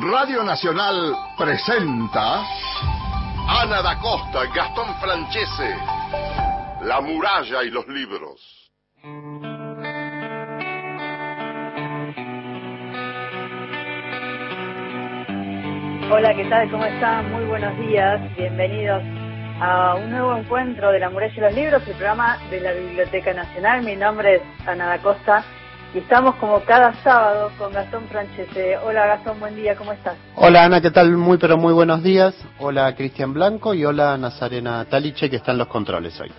Radio Nacional presenta Ana da Costa, Gastón Francese, La muralla y los libros. Hola, ¿qué tal? ¿Cómo están? Muy buenos días. Bienvenidos a un nuevo encuentro de La muralla y los libros, el programa de la Biblioteca Nacional. Mi nombre es Ana da Costa y estamos como cada sábado con Gastón Franchese. Hola Gastón, buen día, ¿cómo estás? Hola Ana, ¿qué tal? Muy pero muy buenos días. Hola Cristian Blanco y hola Nazarena Taliche que están los controles hoy.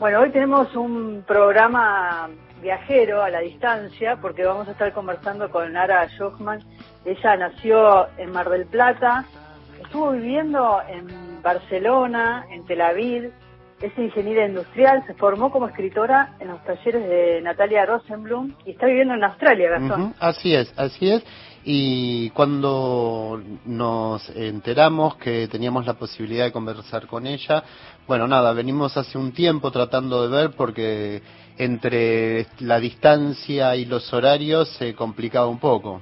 Bueno, hoy tenemos un programa viajero a la distancia porque vamos a estar conversando con Ara Jochman. Ella nació en Mar del Plata, estuvo viviendo en Barcelona, en Tel Aviv, es ingeniera industrial, se formó como escritora en los talleres de Natalia Rosenblum y está viviendo en Australia, Gastón. Así es, así es. Y cuando nos enteramos que teníamos la posibilidad de conversar con ella, bueno, nada, venimos hace un tiempo tratando de ver porque entre la distancia y los horarios se complicaba un poco.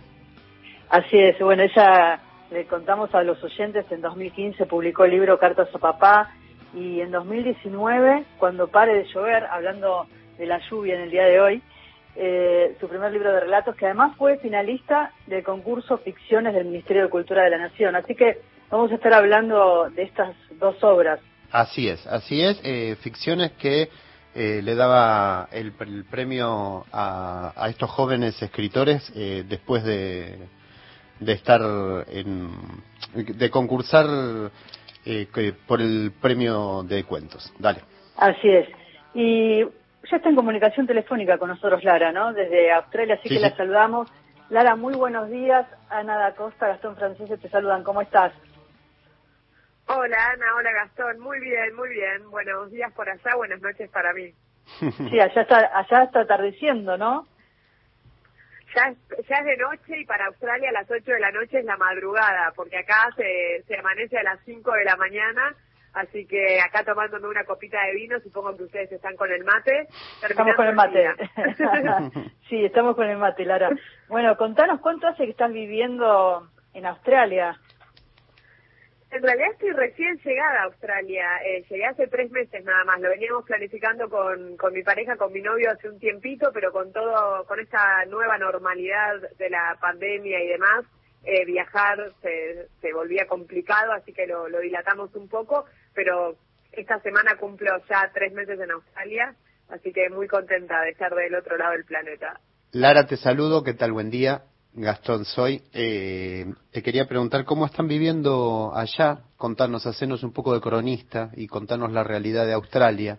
Así es, bueno, ella, le contamos a los oyentes, en 2015 publicó el libro Cartas a Papá, y en 2019, cuando pare de llover, hablando de la lluvia en el día de hoy, eh, su primer libro de relatos, que además fue finalista del concurso Ficciones del Ministerio de Cultura de la Nación. Así que vamos a estar hablando de estas dos obras. Así es, así es, eh, ficciones que eh, le daba el, premio a, a, estos jóvenes escritores después de, de estar en, de concursar eh, por el premio de cuentos. Dale. Así es. Y ya está en comunicación telefónica con nosotros Lara, ¿no? Desde Australia, así que la saludamos. Lara, muy buenos días. Ana da Costa, Gastón Francés te saludan. ¿Cómo estás? Hola Ana, hola Gastón. Muy bien, muy bien. Buenos días por allá, buenas noches para mí. Sí, allá está, allá está atardeciendo, ¿no? Ya, ya es de noche y para Australia a las 8 de la noche es la madrugada, porque acá se, se amanece a las 5 de la mañana, así que acá tomándome una copita de vino, supongo que ustedes están con el mate. Estamos con el mate. sí, estamos con el mate, Lara. Bueno, contanos cuánto hace que estás viviendo en Australia. En realidad estoy recién llegada a Australia. Eh, llegué hace tres meses nada más. Lo veníamos planificando con, con mi pareja, con mi novio hace un tiempito, pero con todo, con esta nueva normalidad de la pandemia y demás, eh, viajar se, se volvía complicado, así que lo, lo dilatamos un poco. Pero esta semana cumplo ya tres meses en Australia, así que muy contenta de estar del otro lado del planeta. Lara, te saludo. ¿Qué tal? Buen día. Gastón soy. Eh, te quería preguntar cómo están viviendo allá. Contarnos, hacernos un poco de cronista y contarnos la realidad de Australia.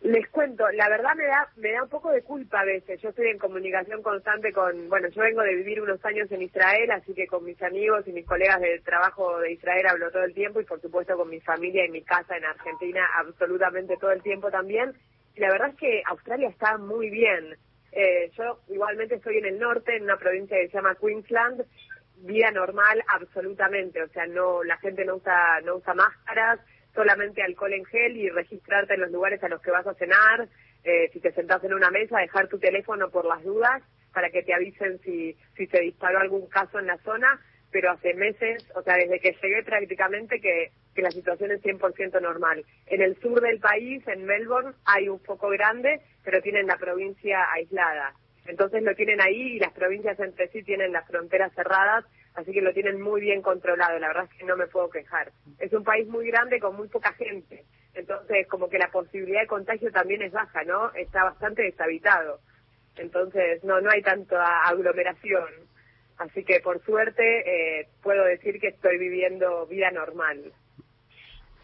Les cuento, la verdad me da me da un poco de culpa a veces. Yo estoy en comunicación constante con, bueno, yo vengo de vivir unos años en Israel, así que con mis amigos y mis colegas de trabajo de Israel hablo todo el tiempo y por supuesto con mi familia y mi casa en Argentina absolutamente todo el tiempo también. Y la verdad es que Australia está muy bien. Eh, yo igualmente estoy en el norte, en una provincia que se llama Queensland, vida normal absolutamente, o sea, no la gente no usa no usa máscaras, solamente alcohol en gel y registrarte en los lugares a los que vas a cenar, eh, si te sentás en una mesa, dejar tu teléfono por las dudas para que te avisen si, si se disparó algún caso en la zona, pero hace meses, o sea, desde que llegué prácticamente que, que la situación es 100% normal. En el sur del país, en Melbourne, hay un foco grande, pero tienen la provincia aislada. Entonces lo tienen ahí y las provincias entre sí tienen las fronteras cerradas, así que lo tienen muy bien controlado. La verdad es que no me puedo quejar. Es un país muy grande con muy poca gente. Entonces, como que la posibilidad de contagio también es baja, ¿no? Está bastante deshabitado. Entonces, no, no hay tanta aglomeración. Así que, por suerte, eh, puedo decir que estoy viviendo vida normal.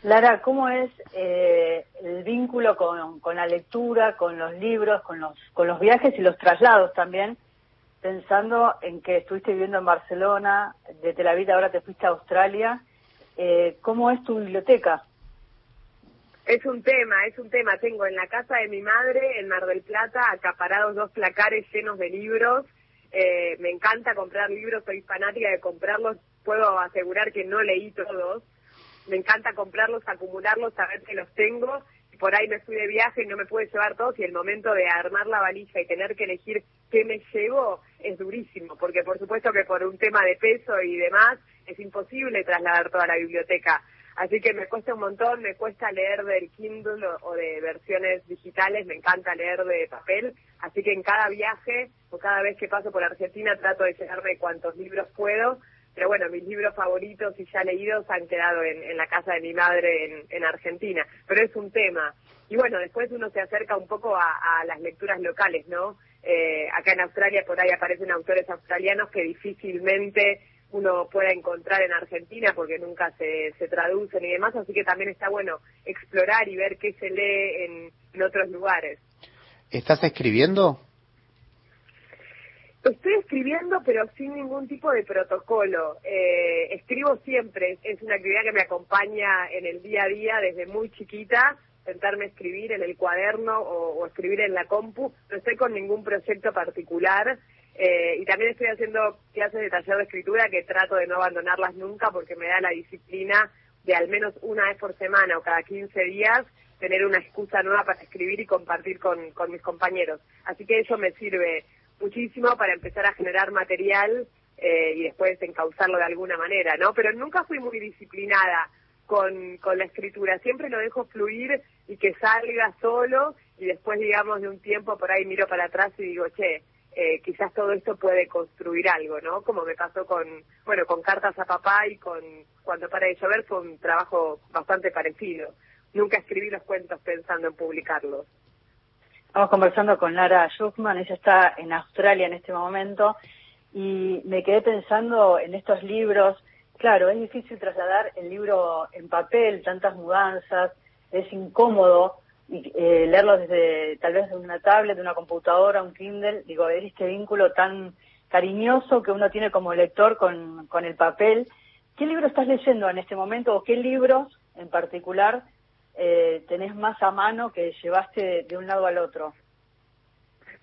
Lara, ¿cómo es eh, el vínculo con, la lectura, con los libros, con los, con los viajes y los traslados también? Pensando en que estuviste viviendo en Barcelona, de Tel Aviv ahora te fuiste a Australia. Eh, ¿Cómo es tu biblioteca? Es un tema, es un tema. Tengo en la casa de mi madre, en Mar del Plata, acaparados dos placares llenos de libros. Eh, me encanta comprar libros, soy fanática de comprarlos. Puedo asegurar que no leí todos me encanta comprarlos, acumularlos, saber que los tengo. Por ahí me fui de viaje y no me pude llevar todos y el momento de armar la valija y tener que elegir qué me llevo es durísimo, porque por supuesto que por un tema de peso y demás es imposible trasladar toda la biblioteca. Así que me cuesta un montón, me cuesta leer del Kindle o, de versiones digitales, me encanta leer de papel, así que en cada viaje o cada vez que paso por Argentina trato de llenarme cuantos libros puedo, pero bueno, mis libros favoritos y ya leídos han quedado en, la casa de mi madre en, Argentina, pero es un tema. Y bueno, después uno se acerca un poco a, las lecturas locales, ¿no? Eh, acá en Australia por ahí aparecen autores australianos que difícilmente uno pueda encontrar en Argentina porque nunca se, se traducen y demás, así que también está bueno explorar y ver qué se lee en, otros lugares. ¿Estás escribiendo? Estoy escribiendo, pero sin ningún tipo de protocolo. Eh, escribo siempre, es una actividad que me acompaña en el día a día desde muy chiquita, sentarme a escribir en el cuaderno o, o escribir en la compu. No estoy con ningún proyecto particular. Eh, y también estoy haciendo clases de taller de escritura que trato de no abandonarlas nunca porque me da la disciplina de al menos una vez por semana o cada 15 días tener una excusa nueva para escribir y compartir con, con mis compañeros. Así que eso me sirve muchísimo para empezar a generar material eh, y después encauzarlo de alguna manera, ¿no? Pero nunca fui muy disciplinada con, con la escritura, siempre lo dejo fluir y que salga solo y después, digamos, de un tiempo por ahí miro para atrás y digo, che, eh, quizás todo esto puede construir algo, ¿no? Como me pasó con, bueno, con Cartas a Papá y con Cuando para de llover fue un trabajo bastante parecido. Nunca escribí los cuentos pensando en publicarlos. Estamos conversando con Lara Schuchman, ella está en Australia en este momento y me quedé pensando en estos libros. Claro, es difícil trasladar el libro en papel, tantas mudanzas, es incómodo, y eh, leerlo desde tal vez de una tablet, de una computadora, un Kindle, digo, es este vínculo tan cariñoso que uno tiene como lector con, con el papel. ¿Qué libro estás leyendo en este momento o qué libros en particular eh, tenés más a mano que llevaste de, un lado al otro?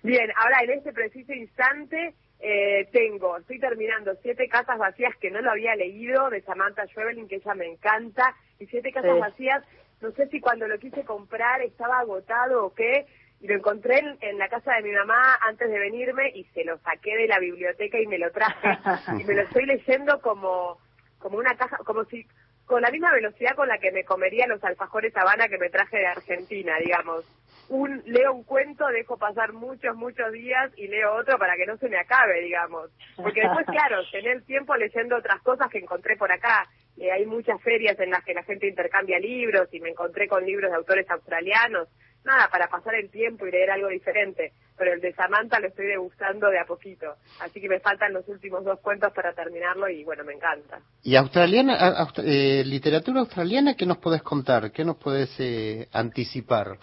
Bien, ahora en este preciso instante eh, tengo, estoy terminando Siete Casas Vacías que no lo había leído de Samantha Schweblin, que ella me encanta, y Siete Casas Vacías no sé si cuando lo quise comprar estaba agotado o qué, y lo encontré en, la casa de mi mamá antes de venirme y se lo saqué de la biblioteca y me lo traje y me lo estoy leyendo como como una caja, como si con la misma velocidad con la que me comería los alfajores Habana que me traje de Argentina, digamos. Un, leo un cuento, dejo pasar muchos, muchos días y leo otro para que no se me acabe, digamos. Porque después, claro, tener tiempo leyendo otras cosas que encontré por acá. Eh, hay muchas ferias en las que la gente intercambia libros y me encontré con libros de autores australianos. Nada, para pasar el tiempo y leer algo diferente. Pero el de Samantha lo estoy degustando de a poquito. Así que me faltan los últimos dos cuentos para terminarlo y bueno, me encanta. ¿Y australiana, eh, literatura australiana qué nos puedes contar? ¿Qué nos puedes eh, anticipar?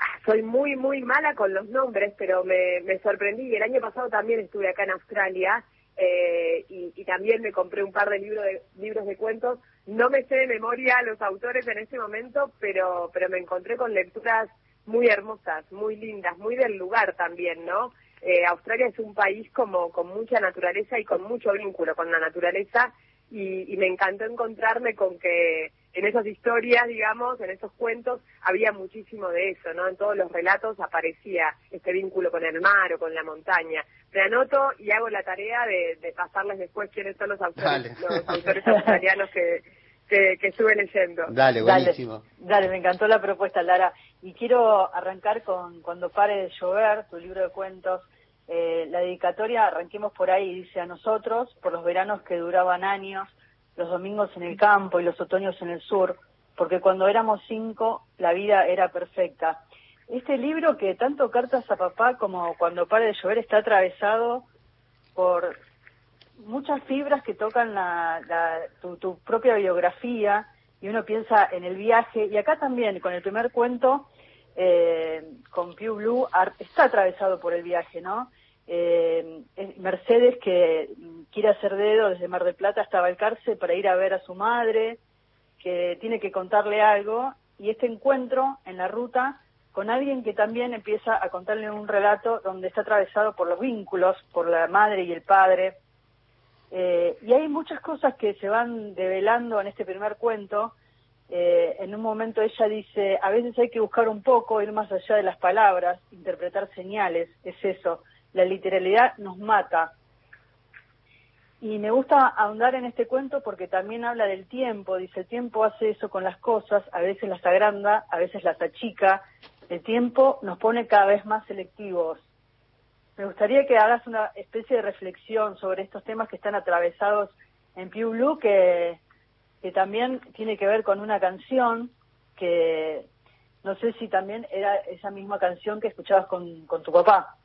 Ah, soy muy, muy mala con los nombres, pero me, me sorprendí. El año pasado también estuve acá en Australia eh, y, también me compré un par de, libros de libros de cuentos. No me sé de memoria los autores en este momento, pero, pero me encontré con lecturas muy hermosas, muy lindas, muy del lugar también, ¿no? Eh, Australia es un país como con mucha naturaleza y con mucho vínculo con la naturaleza y, y me encantó encontrarme con que en esas historias, digamos, en esos cuentos, había muchísimo de eso, ¿no? En todos los relatos aparecía este vínculo con el mar o con la montaña. Me anoto y hago la tarea de, pasarles después quiénes son los autores, los autores australianos que, que, estuve leyendo. Dale, buenísimo. Dale, me encantó la propuesta, Lara. Y quiero arrancar con Cuando pare de llover, tu libro de cuentos. Eh, la dedicatoria, arranquemos por ahí, dice a nosotros, por los veranos que duraban años, los domingos en el campo y los otoños en el sur, porque cuando éramos cinco la vida era perfecta. Este libro que tanto cartas a papá como cuando pare de llover está atravesado por muchas fibras que tocan la, tu, propia biografía y uno piensa en el viaje y acá también con el primer cuento eh, con Pew Blue está atravesado por el viaje, ¿no? eh, Mercedes que quiere hacer dedo desde Mar del Plata hasta Balcarce para ir a ver a su madre, que tiene que contarle algo, y este encuentro en la ruta con alguien que también empieza a contarle un relato donde está atravesado por los vínculos, por la madre y el padre. Eh, y hay muchas cosas que se van develando en este primer cuento eh, en un momento ella dice, a veces hay que buscar un poco, ir más allá de las palabras, interpretar señales, es eso. La literalidad nos mata. Y me gusta ahondar en este cuento porque también habla del tiempo, dice, el tiempo hace eso con las cosas, a veces las agranda, a veces las achica, el tiempo nos pone cada vez más selectivos. Me gustaría que hagas una especie de reflexión sobre estos temas que están atravesados en Pew Blue, que también tiene que ver con una canción que no sé si también era esa misma canción que escuchabas con, tu papá.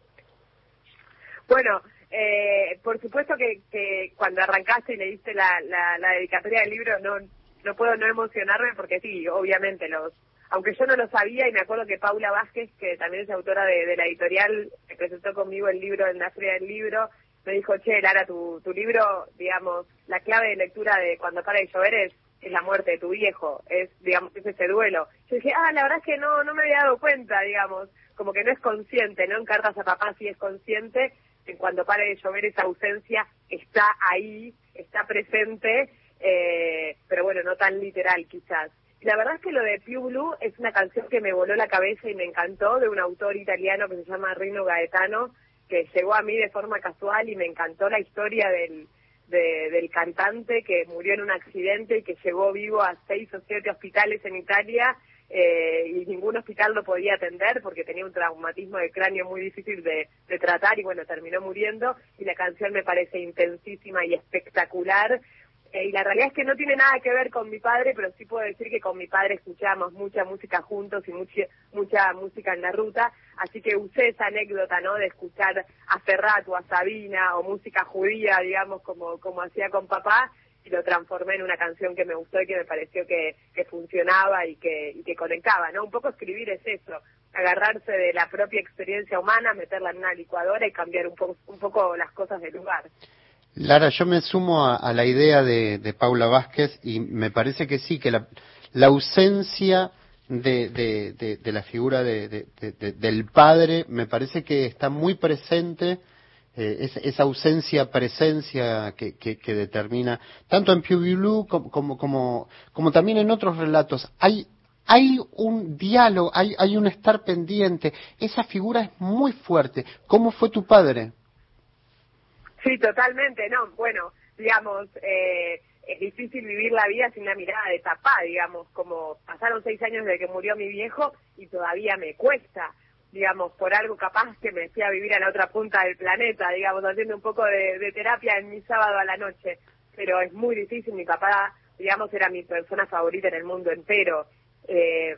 Bueno, eh, por supuesto que, que, cuando arrancaste y leíste la, la, la, dedicatoria del libro, no, no puedo no emocionarme porque sí, obviamente, los aunque yo no lo sabía y me acuerdo que Paula Vázquez, que también es autora de, de la editorial, que presentó conmigo el libro en la feria del libro, me dijo, che, Lara, tu, tu libro, digamos, la clave de lectura de cuando para de llover es, es la muerte de tu viejo, es, digamos, es ese duelo. Yo dije, ah, la verdad es que no, no me había dado cuenta, digamos, como que no es consciente, ¿no? En cartas a papá sí es consciente, en cuando pare de llover esa ausencia está ahí, está presente, eh, pero bueno, no tan literal quizás. La verdad es que lo de Piu Blue es una canción que me voló la cabeza y me encantó, de un autor italiano que se llama Rino Gaetano, que llegó a mí de forma casual y me encantó la historia del, del cantante que murió en un accidente y que llegó vivo a seis o siete hospitales en Italia eh, y ningún hospital lo podía atender porque tenía un traumatismo de cráneo muy difícil de, de tratar y bueno, terminó muriendo. Y la canción me parece intensísima y espectacular y la realidad es que no tiene nada que ver con mi padre, pero sí puedo decir que con mi padre escuchamos mucha música juntos y mucha, mucha música en la ruta, así que usé esa anécdota, ¿no? De escuchar a Ferrat o a Sabina o música judía, digamos, como, como hacía con papá, y lo transformé en una canción que me gustó y que me pareció que, que funcionaba y que, y que conectaba, ¿no? Un poco escribir es eso, agarrarse de la propia experiencia humana, meterla en una licuadora y cambiar un poco, un poco las cosas del lugar. Lara, yo me sumo a, la idea de, Paula Vázquez y me parece que sí, que la, ausencia de, la figura del padre me parece que está muy presente, eh, esa ausencia, presencia que, determina, tanto en Pew Blue como, como, como, también en otros relatos. Hay, hay un diálogo, hay, hay un estar pendiente, esa figura es muy fuerte. ¿Cómo fue tu padre? Sí, totalmente, no, bueno, digamos, eh, es difícil vivir la vida sin una mirada de papá, digamos, como pasaron seis años desde que murió mi viejo y todavía me cuesta, digamos, por algo capaz que me fui a vivir a la otra punta del planeta, digamos, haciendo un poco de, terapia en mi sábado a la noche, pero es muy difícil, mi papá, digamos, era mi persona favorita en el mundo entero, eh,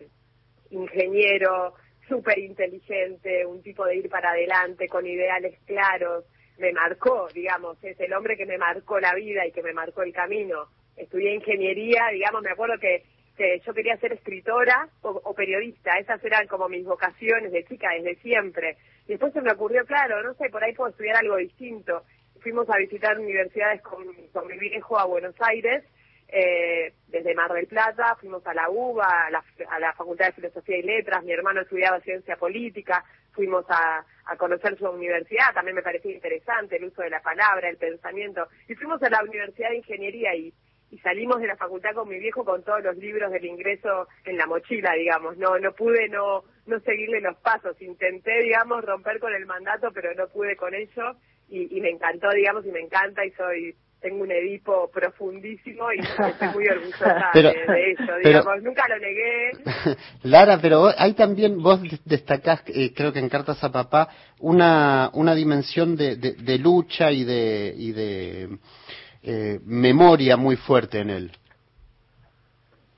ingeniero, súper inteligente, un tipo de ir para adelante, con ideales claros, me marcó, digamos, es el hombre que me marcó la vida y que me marcó el camino. Estudié ingeniería, digamos, me acuerdo que, que yo quería ser escritora o, periodista, esas eran como mis vocaciones de chica desde siempre. Y después se me ocurrió, claro, no sé, por ahí puedo estudiar algo distinto. Fuimos a visitar universidades con, con mi viejo a Buenos Aires, eh, desde Mar del Plata, fuimos a la UBA, a la, a la Facultad de Filosofía y Letras, mi hermano estudiaba Ciencia Política, fuimos a, a conocer su universidad, también me parecía interesante el uso de la palabra, el pensamiento. Y fuimos a la Universidad de Ingeniería y, y salimos de la facultad con mi viejo con todos los libros del ingreso en la mochila, digamos. No, no pude no, no seguirle los pasos. Intenté, digamos, romper con el mandato, pero no pude con ello. Y, y me encantó, digamos, y me encanta y soy tengo un Edipo profundísimo y estoy muy orgullosa de, eso, digamos, nunca lo negué. Lara, pero hay también, vos destacás, eh, creo que en Cartas a Papá, una, una dimensión de, de, lucha y de, y de eh, memoria muy fuerte en él.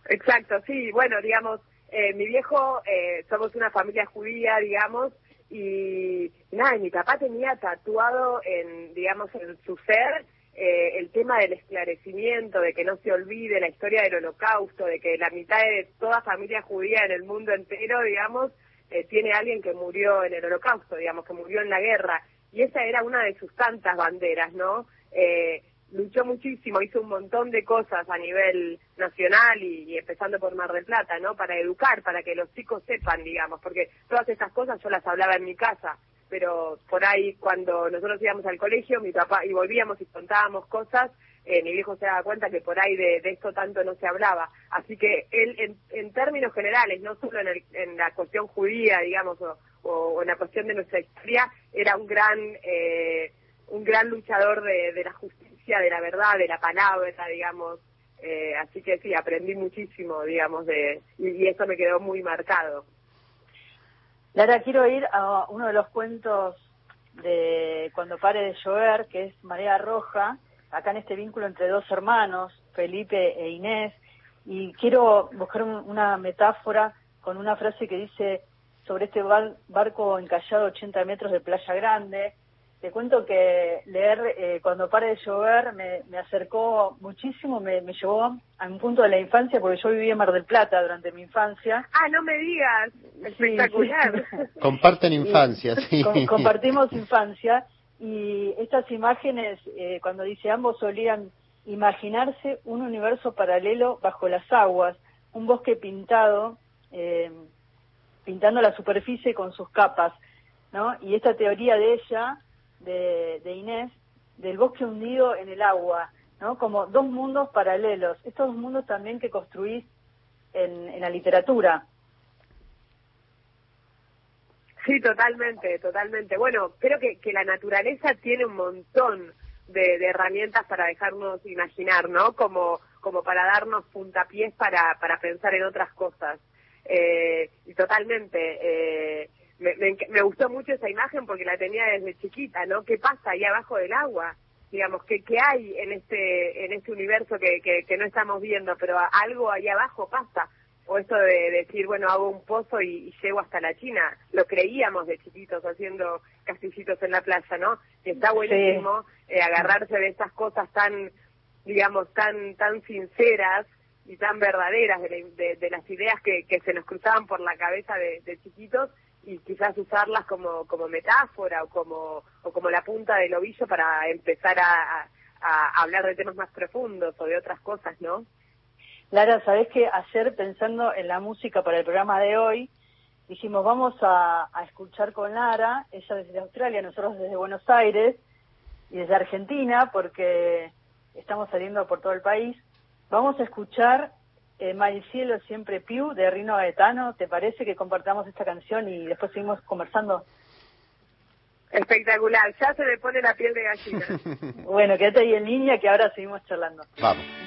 Exacto, sí, bueno, digamos, eh, mi viejo, eh, somos una familia judía, digamos, y nada, mi papá tenía tatuado en, digamos, en su ser eh, el tema del esclarecimiento, de que no se olvide la historia del holocausto, de que la mitad de toda familia judía en el mundo entero, digamos, eh, tiene alguien que murió en el holocausto, digamos, que murió en la guerra. Y esa era una de sus tantas banderas, ¿no? Eh, luchó muchísimo, hizo un montón de cosas a nivel nacional y, empezando por Mar del Plata, ¿no? Para educar, para que los chicos sepan, digamos, porque todas estas cosas yo las hablaba en mi casa. Pero por ahí cuando nosotros íbamos al colegio, mi papá, y volvíamos y contábamos cosas, eh, mi viejo se daba cuenta que por ahí de, esto tanto no se hablaba. Así que él, en, términos generales, no solo en, la cuestión judía, digamos, o, en la cuestión de nuestra historia, era un gran, eh, un gran luchador de, la justicia, de la verdad, de la palabra, digamos. Eh, así que sí, aprendí muchísimo, digamos, de, y eso me quedó muy marcado. Lara, quiero ir a uno de los cuentos de Cuando pare de llover, que es Marea Roja, acá en este vínculo entre dos hermanos, Felipe e Inés, y quiero buscar una metáfora con una frase que dice sobre este barco encallado a 80 metros de Playa Grande, te cuento que leer eh, cuando pare de llover me, acercó muchísimo, me, llevó a un punto de la infancia, porque yo viví en Mar del Plata durante mi infancia. Ah, no me digas, espectacular. Comparten infancia, sí. compartimos infancia y estas imágenes, eh, cuando dice ambos solían imaginarse un universo paralelo bajo las aguas, un bosque pintado, eh, pintando la superficie con sus capas, ¿no? Y esta teoría de ella de, Inés, del bosque hundido en el agua, ¿no? Como dos mundos paralelos, estos dos mundos también que construís en, la literatura. Sí, totalmente, totalmente. Bueno, creo que, que la naturaleza tiene un montón de, herramientas para dejarnos imaginar, ¿no? Como, como para darnos puntapiés para, para pensar en otras cosas. Eh, y totalmente. Eh, me, me, gustó mucho esa imagen porque la tenía desde chiquita, ¿no? ¿Qué pasa ahí abajo del agua? Digamos, ¿qué, qué hay en este en este universo que, que, no estamos viendo? Pero algo ahí abajo pasa. O esto de decir, bueno, hago un pozo y, llego hasta la China. Lo creíamos de chiquitos haciendo castillitos en la playa, ¿no? Y está buenísimo eh, agarrarse de estas cosas tan, digamos, tan tan sinceras y tan verdaderas de, de, las ideas que, que se nos cruzaban por la cabeza de, de chiquitos y quizás usarlas como, como metáfora o como, o como la punta del ovillo para empezar a, hablar de temas más profundos o de otras cosas, ¿no? Lara, sabes que ayer pensando en la música para el programa de hoy, dijimos vamos a, a escuchar con Lara, ella desde Australia, nosotros desde Buenos Aires y desde Argentina, porque estamos saliendo por todo el país, vamos a escuchar eh, Cielo Siempre Piu de Rino Gaetano. ¿Te parece que compartamos esta canción y después seguimos conversando? Espectacular, ya se me pone la piel de gallina. bueno, quédate ahí en línea que ahora seguimos charlando. Vamos.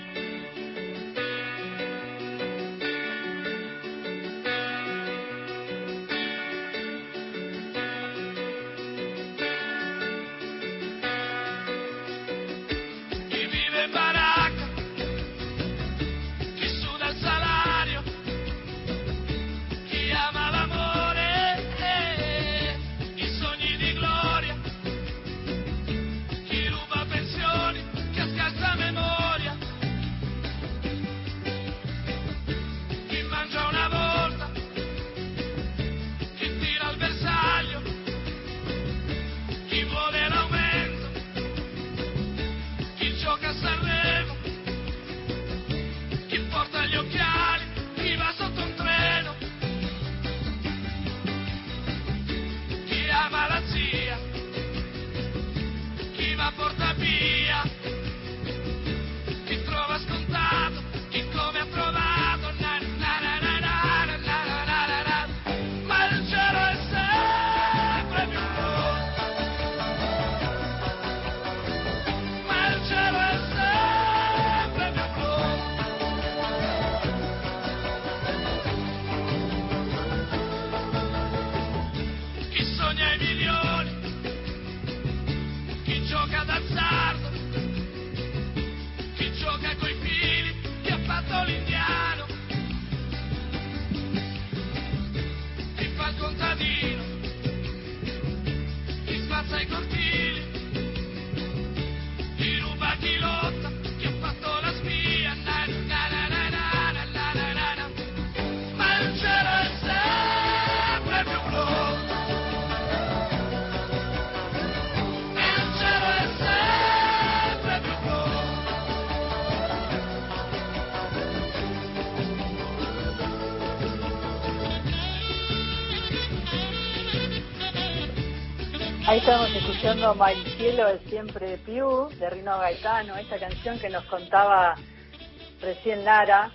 Escuchando My Cielo es siempre Piu, de Rino Gaetano, esta canción que nos contaba recién Lara.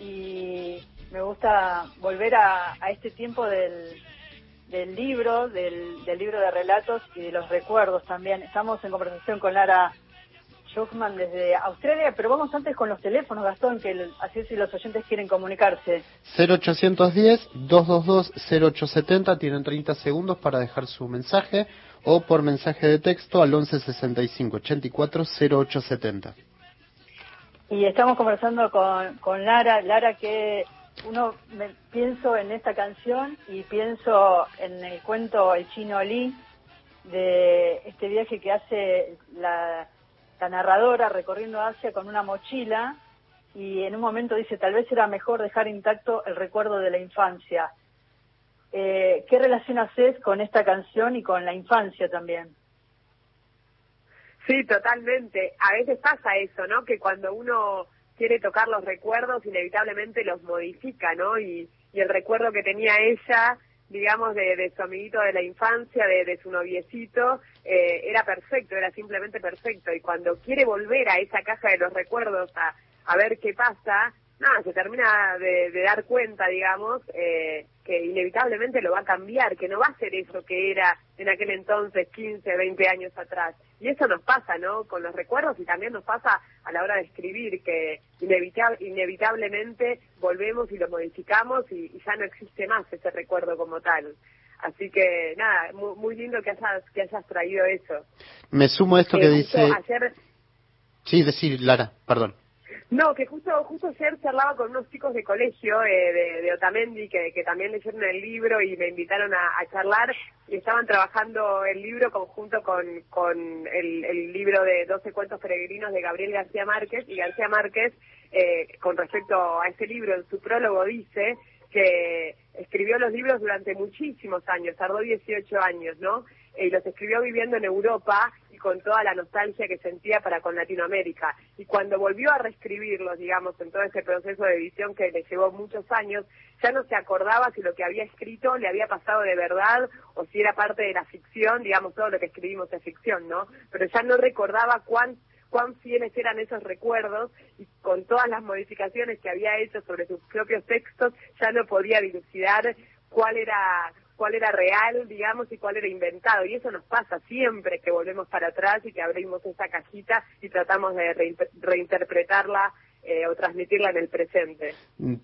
Y me gusta volver a, este tiempo del, libro, del, del, libro de relatos y de los recuerdos también. Estamos en conversación con Lara Schuchman desde Australia, pero vamos antes con los teléfonos, Gastón, que así si los oyentes quieren comunicarse. 0810-222-0870, tienen 30 segundos para dejar su mensaje o por mensaje de texto al 1165 84 0870. Y estamos conversando con, con Lara, Lara que uno me, pienso en esta canción y pienso en el cuento El Chino Lee de este viaje que hace la, la narradora recorriendo Asia con una mochila y en un momento dice tal vez era mejor dejar intacto el recuerdo de la infancia. Eh, ¿Qué relación haces con esta canción y con la infancia también? Sí, totalmente. A veces pasa eso, ¿no? Que cuando uno quiere tocar los recuerdos, inevitablemente los modifica, ¿no? Y, el recuerdo que tenía ella, digamos, de, su amiguito de la infancia, de, su noviecito, eh, era perfecto, era simplemente perfecto. Y cuando quiere volver a esa caja de los recuerdos a, a ver qué pasa, nada, se termina de, dar cuenta, digamos, eh, que inevitablemente lo va a cambiar, que no va a ser eso que era en aquel entonces, 15, 20 años atrás. Y eso nos pasa, ¿no? Con los recuerdos y también nos pasa a la hora de escribir, que inevitablemente volvemos y lo modificamos y, ya no existe más ese recuerdo como tal. Así que nada, muy, lindo que hayas, que hayas traído eso. Me sumo a esto que, dice... Sí, decir, Lara, perdón. No, que justo justo ayer charlaba con unos chicos de colegio eh, de, Otamendi que, también leyeron el libro y me invitaron a, charlar y estaban trabajando el libro conjunto con, con el, libro de 12 cuentos peregrinos de Gabriel García Márquez y García Márquez eh, con respecto a ese libro en su prólogo dice que escribió los libros durante muchísimos años, tardó 18 años, ¿no? Y los escribió viviendo en Europa con toda la nostalgia que sentía para con Latinoamérica. Y cuando volvió a reescribirlos, digamos, en todo ese proceso de edición que le llevó muchos años, ya no se acordaba si lo que había escrito le había pasado de verdad o si era parte de la ficción, digamos, todo lo que escribimos es ficción, ¿no? Pero ya no recordaba cuán cuán fieles eran esos recuerdos y con todas las modificaciones que había hecho sobre sus propios textos ya no podía dilucidar cuál era cuál era real, digamos, y cuál era inventado. Y eso nos pasa siempre que volvemos para atrás y que abrimos esa cajita y tratamos de reinterpretarla eh, o transmitirla en el presente.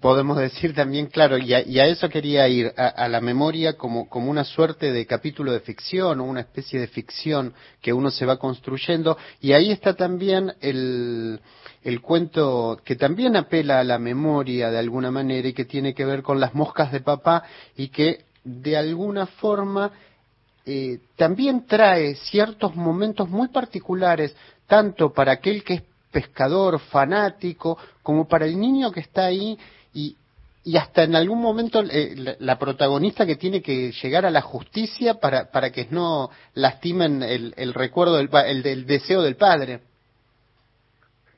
Podemos decir también, claro, y a, eso quería ir, a, la memoria como, como una suerte de capítulo de ficción o una especie de ficción que uno se va construyendo, y ahí está también el, el cuento que también apela a la memoria de alguna manera y que tiene que ver con las moscas de papá y que de alguna forma eh, también trae ciertos momentos muy particulares, tanto para aquel que es pescador, fanático, como para el niño que está ahí y, y hasta en algún momento eh, la, protagonista que tiene que llegar a la justicia para, para que no lastimen el, el recuerdo del, el, del deseo del padre.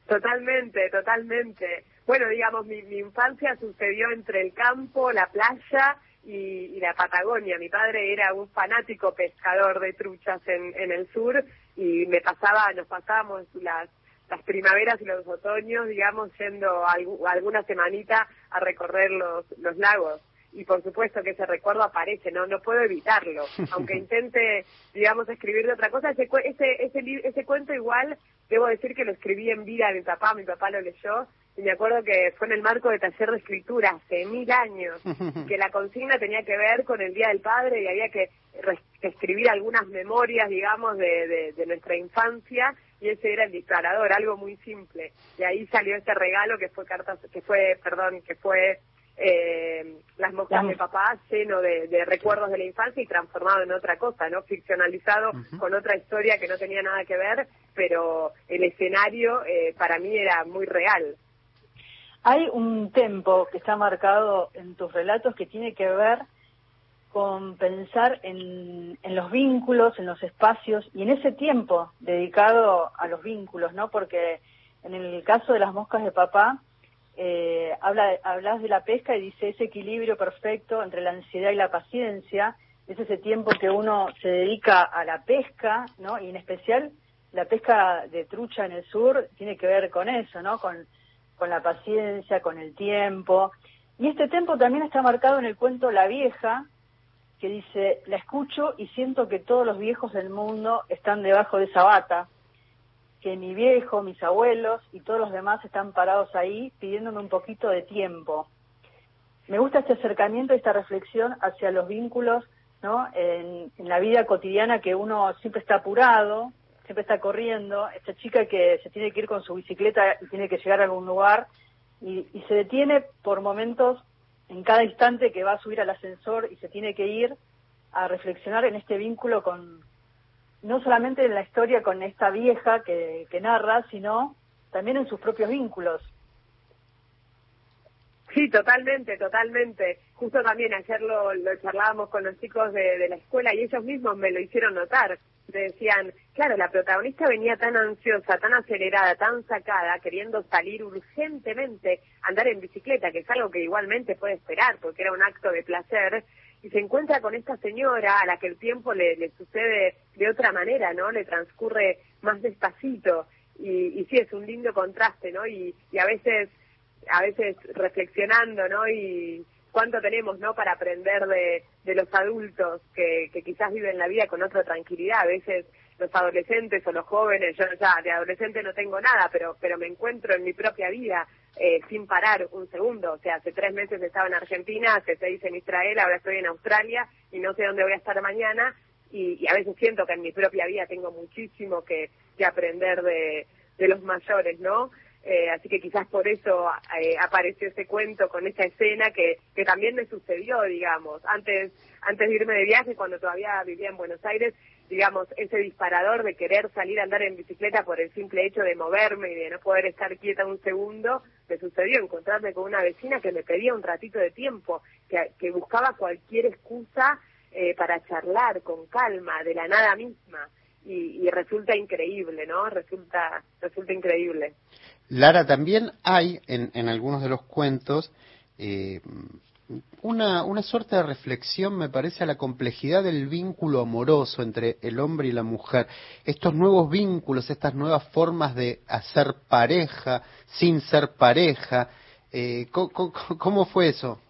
Totalmente, totalmente. Bueno, digamos, mi, mi infancia sucedió entre el campo, la playa y, la Patagonia. Mi padre era un fanático pescador de truchas en, en el sur y me pasaba, nos pasábamos las las primaveras y los otoños, digamos, yendo alguna semanita a recorrer los, los lagos. Y por supuesto que ese recuerdo aparece, no no puedo evitarlo. Aunque intente, digamos, escribir de otra cosa, ese, ese, ese, ese cuento igual, debo decir que lo escribí en vida de mi papá, mi papá lo leyó y me acuerdo que fue en el marco de taller de escritura hace mil años, que la consigna tenía que ver con el Día del Padre y había que, escribir algunas memorias, digamos, de, de, nuestra infancia y ese era el disparador, algo muy simple. Y ahí salió ese regalo que fue cartas, que fue, perdón, que fue eh, las moscas de papá lleno de, recuerdos de la infancia y transformado en otra cosa, ¿no? Ficcionalizado con otra historia que no tenía nada que ver, pero el escenario eh, para mí era muy real. Hay un tempo que está marcado en tus relatos que tiene que ver con pensar en, los vínculos, en los espacios y en ese tiempo dedicado a los vínculos, ¿no? Porque en el caso de las moscas de papá, eh, habla, hablas de la pesca y dice ese equilibrio perfecto entre la ansiedad y la paciencia, es ese tiempo que uno se dedica a la pesca, ¿no? Y en especial la pesca de trucha en el sur tiene que ver con eso, ¿no? Con, con la paciencia, con el tiempo. Y este tiempo también está marcado en el cuento La Vieja, que dice, la escucho y siento que todos los viejos del mundo están debajo de esa bata, que mi viejo, mis abuelos y todos los demás están parados ahí pidiéndome un poquito de tiempo. Me gusta este acercamiento, esta reflexión hacia los vínculos ¿no? en, la vida cotidiana que uno siempre está apurado, siempre está corriendo. Esta chica que se tiene que ir con su bicicleta y tiene que llegar a algún lugar y, y se detiene por momentos en cada instante que va a subir al ascensor y se tiene que ir a reflexionar en este vínculo con, no solamente en la historia con esta vieja que, que narra, sino también en sus propios vínculos. Sí, totalmente, totalmente. Justo también ayer lo, lo charlábamos con los chicos de, de, la escuela y ellos mismos me lo hicieron notar. Decían, claro, la protagonista venía tan ansiosa, tan acelerada, tan sacada, queriendo salir urgentemente, andar en bicicleta, que es algo que igualmente puede esperar, porque era un acto de placer, y se encuentra con esta señora a la que el tiempo le, le sucede de otra manera, ¿no? Le transcurre más despacito. Y, y sí, es un lindo contraste, ¿no? Y, y a veces a veces reflexionando, ¿no? Y cuánto tenemos, ¿no? Para aprender de, de los adultos que, que quizás viven la vida con otra tranquilidad. A veces los adolescentes o los jóvenes, yo ya de adolescente no tengo nada, pero, pero me encuentro en mi propia vida eh, sin parar un segundo. O sea, hace tres meses estaba en Argentina, hace seis en Israel, ahora estoy en Australia y no sé dónde voy a estar mañana. Y, y a veces siento que en mi propia vida tengo muchísimo que, que aprender de, de los mayores, ¿no? Eh, así que quizás por eso eh, apareció ese cuento con esa escena que, que también me sucedió, digamos, antes, antes de irme de viaje, cuando todavía vivía en Buenos Aires, digamos, ese disparador de querer salir a andar en bicicleta por el simple hecho de moverme y de no poder estar quieta un segundo, me sucedió encontrarme con una vecina que me pedía un ratito de tiempo, que, buscaba cualquier excusa eh, para charlar con calma, de la nada misma. Y, y resulta increíble, ¿no? Resulta, resulta increíble. Lara, también hay en, en algunos de los cuentos eh, una, una suerte de reflexión, me parece, a la complejidad del vínculo amoroso entre el hombre y la mujer. Estos nuevos vínculos, estas nuevas formas de hacer pareja sin ser pareja. Eh, ¿cómo, ¿Cómo fue eso?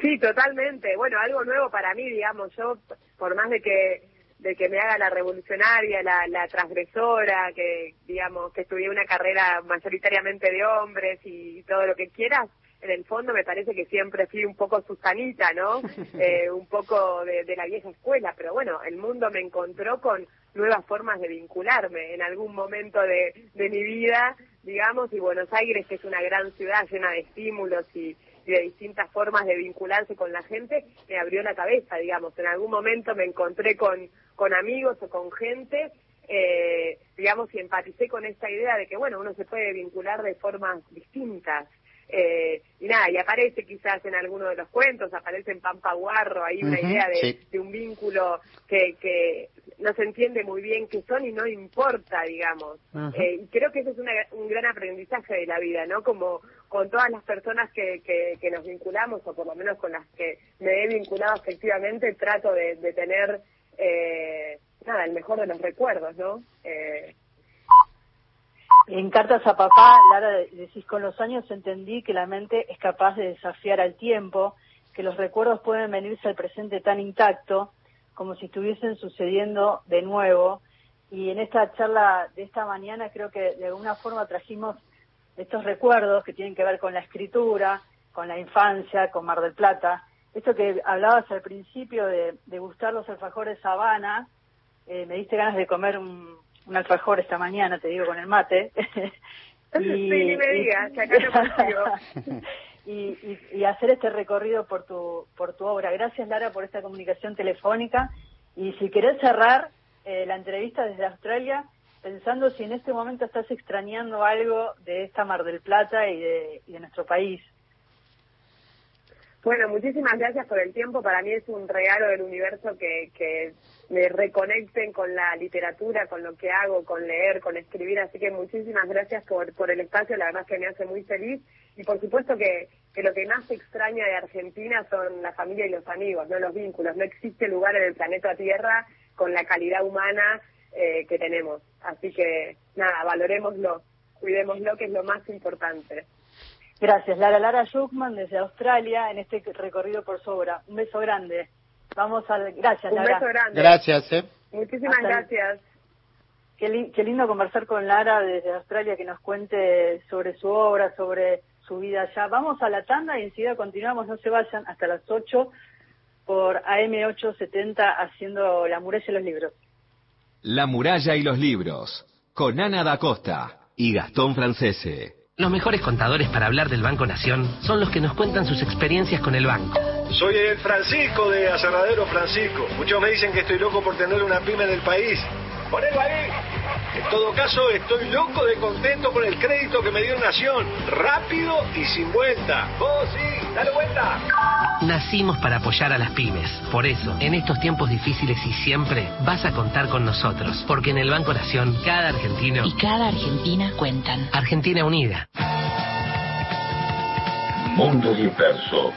Sí, totalmente. Bueno, algo nuevo para mí, digamos. Yo, por más de que de que me haga la revolucionaria, la, la transgresora, que digamos que estudié una carrera mayoritariamente de hombres y todo lo que quieras, en el fondo me parece que siempre fui un poco Susanita, ¿no? Eh, un poco de, de la vieja escuela, pero bueno, el mundo me encontró con nuevas formas de vincularme en algún momento de, de mi vida, digamos, y Buenos Aires, que es una gran ciudad llena de estímulos y, y de distintas formas de vincularse con la gente, me abrió la cabeza, digamos. En algún momento me encontré con, con amigos o con gente, eh, digamos, y empaticé con esta idea de que, bueno, uno se puede vincular de formas distintas. Eh, y nada, y aparece quizás en alguno de los cuentos, aparece en Pampa Guarro, hay una uh -huh, idea de, sí. de, un vínculo que, que no se entiende muy bien qué son y no importa, digamos. Uh -huh. eh, y creo que eso es una, un gran aprendizaje de la vida, ¿no? Como con todas las personas que, que, que, nos vinculamos, o por lo menos con las que me he vinculado efectivamente, trato de, de tener, eh, nada, el mejor de los recuerdos, ¿no? Eh, en Cartas a Papá, Lara, decís, con los años entendí que la mente es capaz de desafiar al tiempo, que los recuerdos pueden venirse al presente tan intacto como si estuviesen sucediendo de nuevo. Y en esta charla de esta mañana creo que de alguna forma trajimos estos recuerdos que tienen que ver con la escritura, con la infancia, con Mar del Plata. Esto que hablabas al principio de, de gustar los alfajores Habana, eh, me diste ganas de comer un, un alfajor esta mañana, te digo, con el mate. y, sí, me digas, que acá no y, y, y, hacer este recorrido por tu, por tu obra. Gracias, Lara, por esta comunicación telefónica. Y si querés cerrar eh, la entrevista desde Australia, pensando si en este momento estás extrañando algo de esta Mar del Plata y de, y de nuestro país. Bueno, muchísimas gracias por el tiempo. Para mí es un regalo del universo que, que me reconecten con la literatura, con lo que hago, con leer, con escribir. Así que muchísimas gracias por, por el espacio. La verdad es que me hace muy feliz. Y por supuesto que, que lo que más extraña de Argentina son la familia y los amigos, no los vínculos. No existe lugar en el planeta Tierra con la calidad humana eh, que tenemos. Así que nada, valorémoslo, cuidémoslo, que es lo más importante. Gracias, Lara. Lara Schuckman desde Australia en este recorrido por su obra. Un beso grande. Vamos a... Gracias, Un Lara. beso grande. Gracias, ¿eh? Muchísimas Hasta- gracias. Qué, li- qué lindo conversar con Lara desde Australia, que nos cuente sobre su obra, sobre su vida allá. Vamos a la tanda y enseguida continuamos, no se vayan, hasta las 8 por AM870 haciendo La muralla y los libros. La muralla y los libros, con Ana da Costa y Gastón Francese. Los mejores contadores para hablar del Banco Nación son los que nos cuentan sus experiencias con el banco. Soy el Francisco de Aserradero Francisco. Muchos me dicen que estoy loco por tener una pyme en el país. Ponelo ahí. En todo caso, estoy loco de contento por el crédito que me dio Nación. Rápido y sin vuelta. Vos sí, dale vuelta. Nacimos para apoyar a las pymes. Por eso, en estos tiempos difíciles y siempre, vas a contar con nosotros. Porque en el Banco Nación, cada argentino... Y cada Argentina cuentan. Argentina Unida. Mundo Disperso.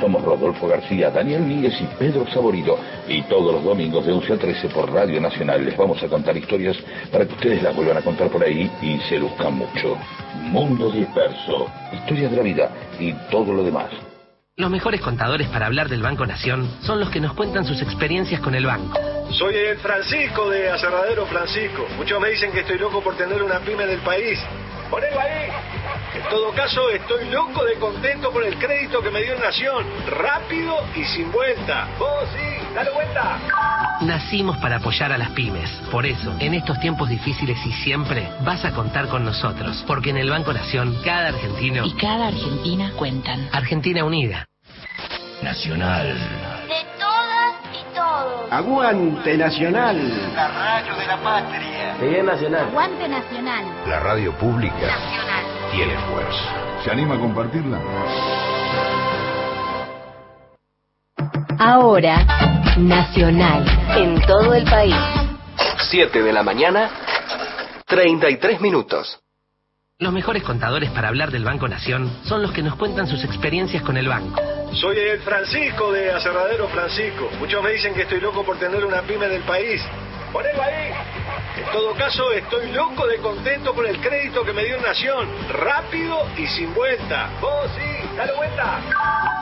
Somos Rodolfo García, Daniel Míguez y Pedro Saborido. Y todos los domingos de 11 a 13 por Radio Nacional les vamos a contar historias para que ustedes las vuelvan a contar por ahí y se luzcan mucho. Mundo Disperso. Historias de la vida y todo lo demás. Los mejores contadores para hablar del Banco Nación son los que nos cuentan sus experiencias con el banco. Soy el Francisco de Aserradero Francisco. Muchos me dicen que estoy loco por tener una pyme en el país. Ponelo ahí. En todo caso, estoy loco de contento por el crédito que me dio Nación. Rápido y sin vuelta. Vos sí, dale vuelta. Nacimos para apoyar a las pymes. Por eso, en estos tiempos difíciles y siempre, vas a contar con nosotros. Porque en el Banco Nación, cada argentino... Y cada Argentina cuentan. Argentina Unida. Nacional. De todas y todos. Aguante Nacional. Aguante nacional. La radio pública Nacional. Tiene fuerza. ¿Se anima a compartirla? Ahora, Nacional. En todo el país. 7 de la mañana, 33 minutos. Los mejores contadores para hablar del Banco Nación son los que nos cuentan sus experiencias con el banco. Soy el Francisco de Aserradero Francisco. Muchos me dicen que estoy loco por tener una pyme en el país. Ponelo ahí. En todo caso, estoy loco de contento por el crédito que me dio Nación. Rápido y sin vuelta. Vos sí, dale vuelta.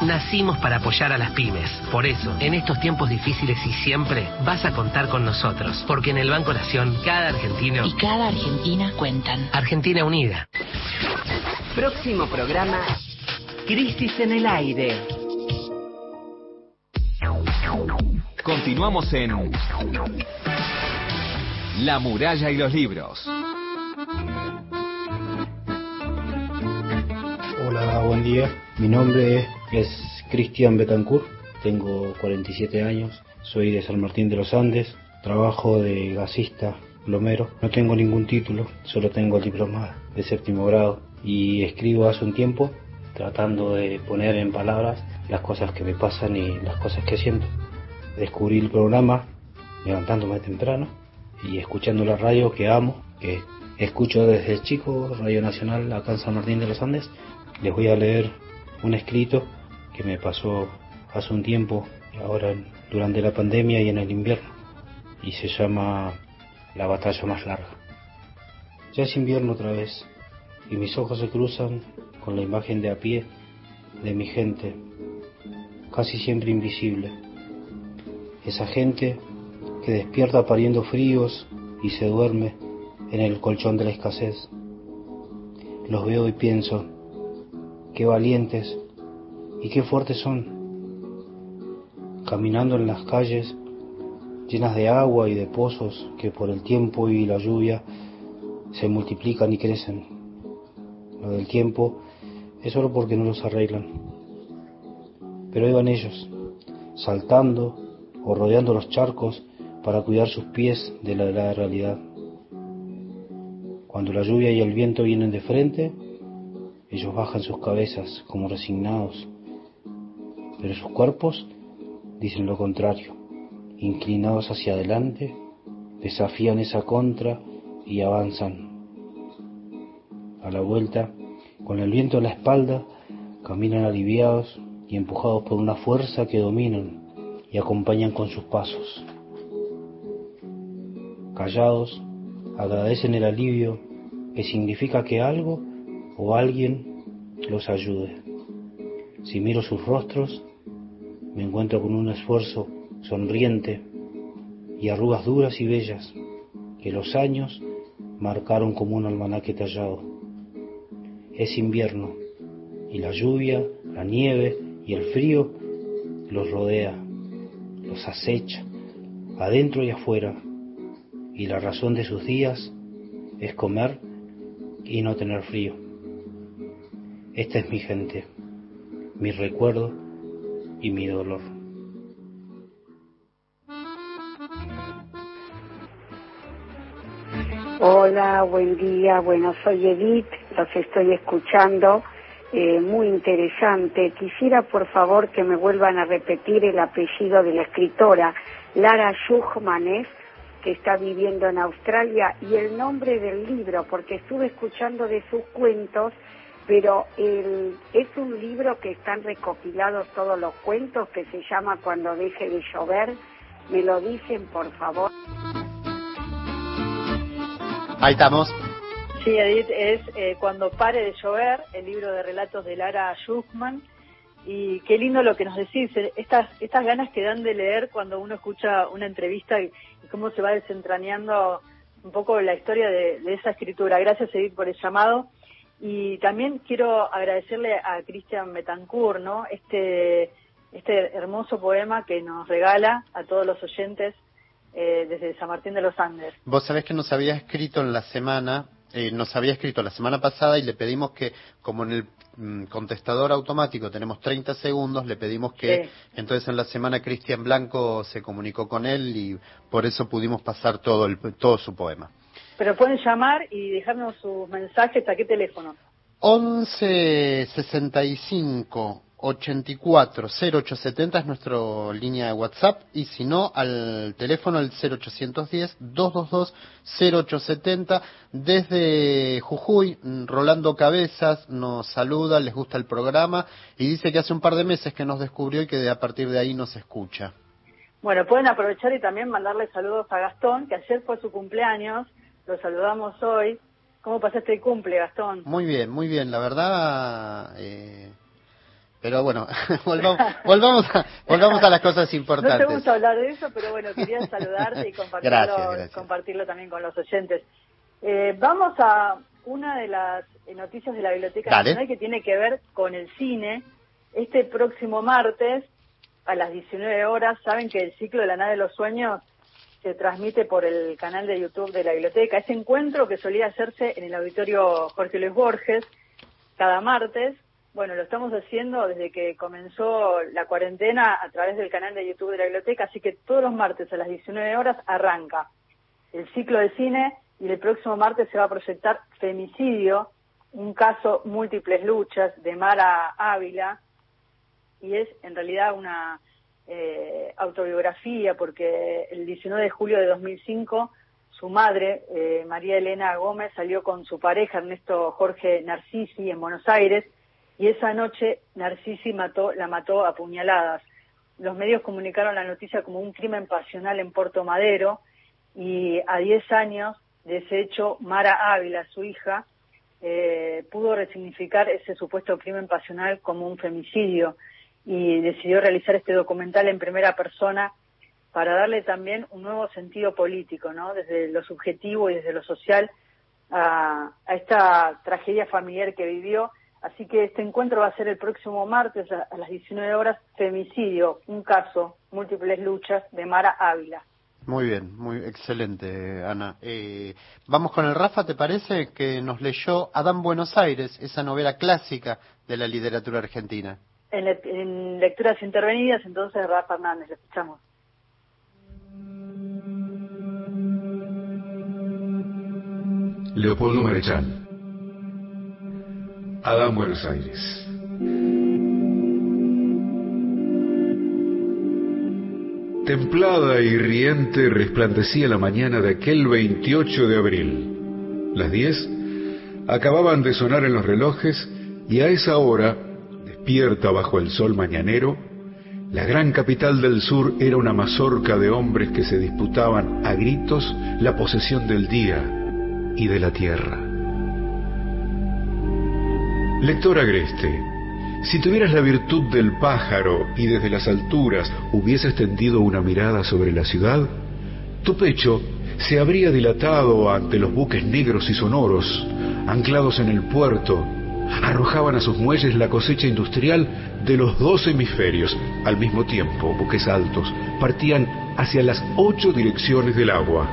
Nacimos para apoyar a las pymes. Por eso, en estos tiempos difíciles y siempre, vas a contar con nosotros. Porque en el Banco Nación, cada argentino... Y cada Argentina cuentan. Argentina Unida. Próximo programa, Crisis en el Aire. Continuamos en La muralla y los libros. Hola, buen día. Mi nombre es Cristian Betancourt, tengo 47 años, soy de San Martín de los Andes, trabajo de gasista, plomero, no tengo ningún título, solo tengo el diploma de séptimo grado y escribo hace un tiempo tratando de poner en palabras las cosas que me pasan y las cosas que siento. Descubrí el programa levantándome temprano y escuchando la radio que amo, que escucho desde chico, Radio Nacional acá en San Martín de los Andes. Les voy a leer un escrito que me pasó hace un tiempo, ahora durante la pandemia y en el invierno, y se llama La batalla más larga. Ya es invierno otra vez, y mis ojos se cruzan con la imagen de a pie de mi gente, casi siempre invisible. Esa gente que despierta pariendo fríos y se duerme en el colchón de la escasez. Los veo y pienso, qué valientes y qué fuertes son. Caminando en las calles llenas de agua y de pozos que por el tiempo y la lluvia se multiplican y crecen. Lo del tiempo es solo porque no los arreglan. Pero van ellos, saltando o rodeando los charcos para cuidar sus pies de la realidad. Cuando la lluvia y el viento vienen de frente, ellos bajan sus cabezas como resignados pero sus cuerpos dicen lo contrario. Inclinados hacia adelante, desafían esa contra y avanzan. A la vuelta, con el viento a la espalda, caminan aliviados y empujados por una fuerza que dominan y acompañan con sus pasos. Callados, agradecen el alivio que significa que algo o alguien los ayude. Si miro sus rostros, me encuentro con un esfuerzo sonriente y arrugas duras y bellas que los años marcaron como un almanaque tallado. Es invierno y la lluvia, la nieve y el frío los rodea, los acecha, adentro y afuera, y la razón de sus días es comer y no tener frío. Esta es mi gente, mi recuerdo y mi dolor. Hola, buen día. Bueno, soy Edith, los estoy escuchando. Eh, muy interesante. Quisiera, por favor, que me vuelvan a repetir el apellido de la escritora, Lara Schuchmanes, que está viviendo en Australia, y el nombre del libro, porque estuve escuchando de sus cuentos, pero el, es un libro que están recopilados todos los cuentos, que se llama Cuando deje de llover. ¿Me lo dicen, por favor? Ahí estamos. Sí, Edith, es eh, Cuando pare de llover, el libro de relatos de Lara Schuchman. Y qué lindo lo que nos decís, eh, estas, estas ganas que dan de leer cuando uno escucha una entrevista y, cómo se va desentrañando un poco la historia de, esa escritura. Gracias, Edith, por el llamado. Y también quiero agradecerle a Cristian Betancourt, ¿no? Este, este hermoso poema que nos regala a todos los oyentes eh, desde San Martín de los Andes. Vos sabés que nos había escrito en la semana, eh, nos había escrito la semana pasada y le pedimos que, como en el mm, contestador automático tenemos 30 segundos, le pedimos que entonces en la semana Cristian Blanco se comunicó con él y por eso pudimos pasar todo, el, todo su poema. Pero pueden llamar y dejarnos sus mensajes a qué teléfono. 11 65 84 0870 es nuestra línea de WhatsApp y si no al teléfono el 0810 222 0870 desde Jujuy Rolando Cabezas nos saluda, les gusta el programa y dice que hace un par de meses que nos descubrió y que a partir de ahí nos escucha. Bueno, pueden aprovechar y también mandarle saludos a Gastón, que ayer fue su cumpleaños, lo saludamos hoy. ¿Cómo pasaste el cumple, Gastón? Muy bien, muy bien, la verdad... Eh pero bueno, volvamos, volvamos, a, volvamos a las cosas importantes. No te gusta hablar de eso, pero bueno, quería saludarte y compartirlo, compartirlo también con los oyentes. Eh, vamos a una de las noticias de la Biblioteca Nacional que tiene que ver con el cine. Este próximo martes, a las 19 horas, saben que el ciclo de la nave de los sueños se transmite por el canal de YouTube de la biblioteca. Ese encuentro que solía hacerse en el auditorio Jorge Luis Borges cada martes, bueno, lo estamos haciendo desde que comenzó la cuarentena a través del canal de YouTube de la biblioteca, así que todos los martes a las 19 horas arranca el ciclo de cine y el próximo martes se va a proyectar Femicidio, un caso múltiples luchas de Mara Ávila y es en realidad una eh, autobiografía porque el 19 de julio de 2005 su madre, eh, María Elena Gómez, salió con su pareja Ernesto Jorge Narcisi en Buenos Aires y esa noche Narcisi mató, la mató a puñaladas. Los medios comunicaron la noticia como un crimen pasional en Puerto Madero y a 10 años de ese hecho, Mara Ávila, su hija, eh, pudo resignificar ese supuesto crimen pasional como un femicidio y decidió realizar este documental en primera persona para darle también un nuevo sentido político, ¿no? Desde lo subjetivo y desde lo social a esta tragedia familiar que vivió Así que este encuentro va a ser el próximo martes a, las 19 horas, Femicidio, un caso, múltiples luchas, de Mara Ávila. Muy bien, muy excelente, Ana. Eh, vamos con el Rafa, ¿te parece? Que nos leyó Adán Buenos Aires, esa novela clásica de la literatura argentina. En, lecturas intervenidas, entonces Rafa Hernández, le escuchamos. Leopoldo Marechal Adán Buenos Aires. Templada y riente resplandecía la mañana de aquel 28 de abril. Las 10 acababan de sonar en los relojes y a esa hora, despierta bajo el sol mañanero, la gran capital del sur era una mazorca de hombres que se disputaban a gritos la posesión del día y de la tierra. Lector agreste, si tuvieras la virtud del pájaro y desde las alturas hubieses tendido una mirada sobre la ciudad, tu pecho se habría dilatado ante los buques negros y sonoros, anclados en el puerto, arrojaban a sus muelles la cosecha industrial de los dos hemisferios. Al mismo tiempo, buques altos partían hacia las ocho direcciones del agua.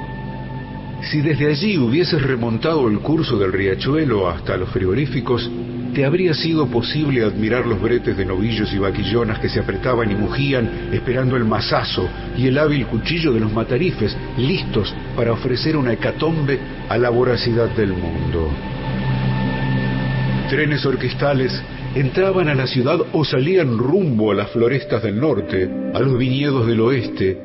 Si desde allí hubieses remontado el curso del riachuelo hasta los frigoríficos, te habría sido posible admirar los bretes de novillos y vaquillonas que se apretaban y mugían esperando el mazazo y el hábil cuchillo de los matarifes, listos para ofrecer una hecatombe a la voracidad del mundo. Trenes orquestales entraban a la ciudad o salían rumbo a las florestas del norte, a los viñedos del oeste,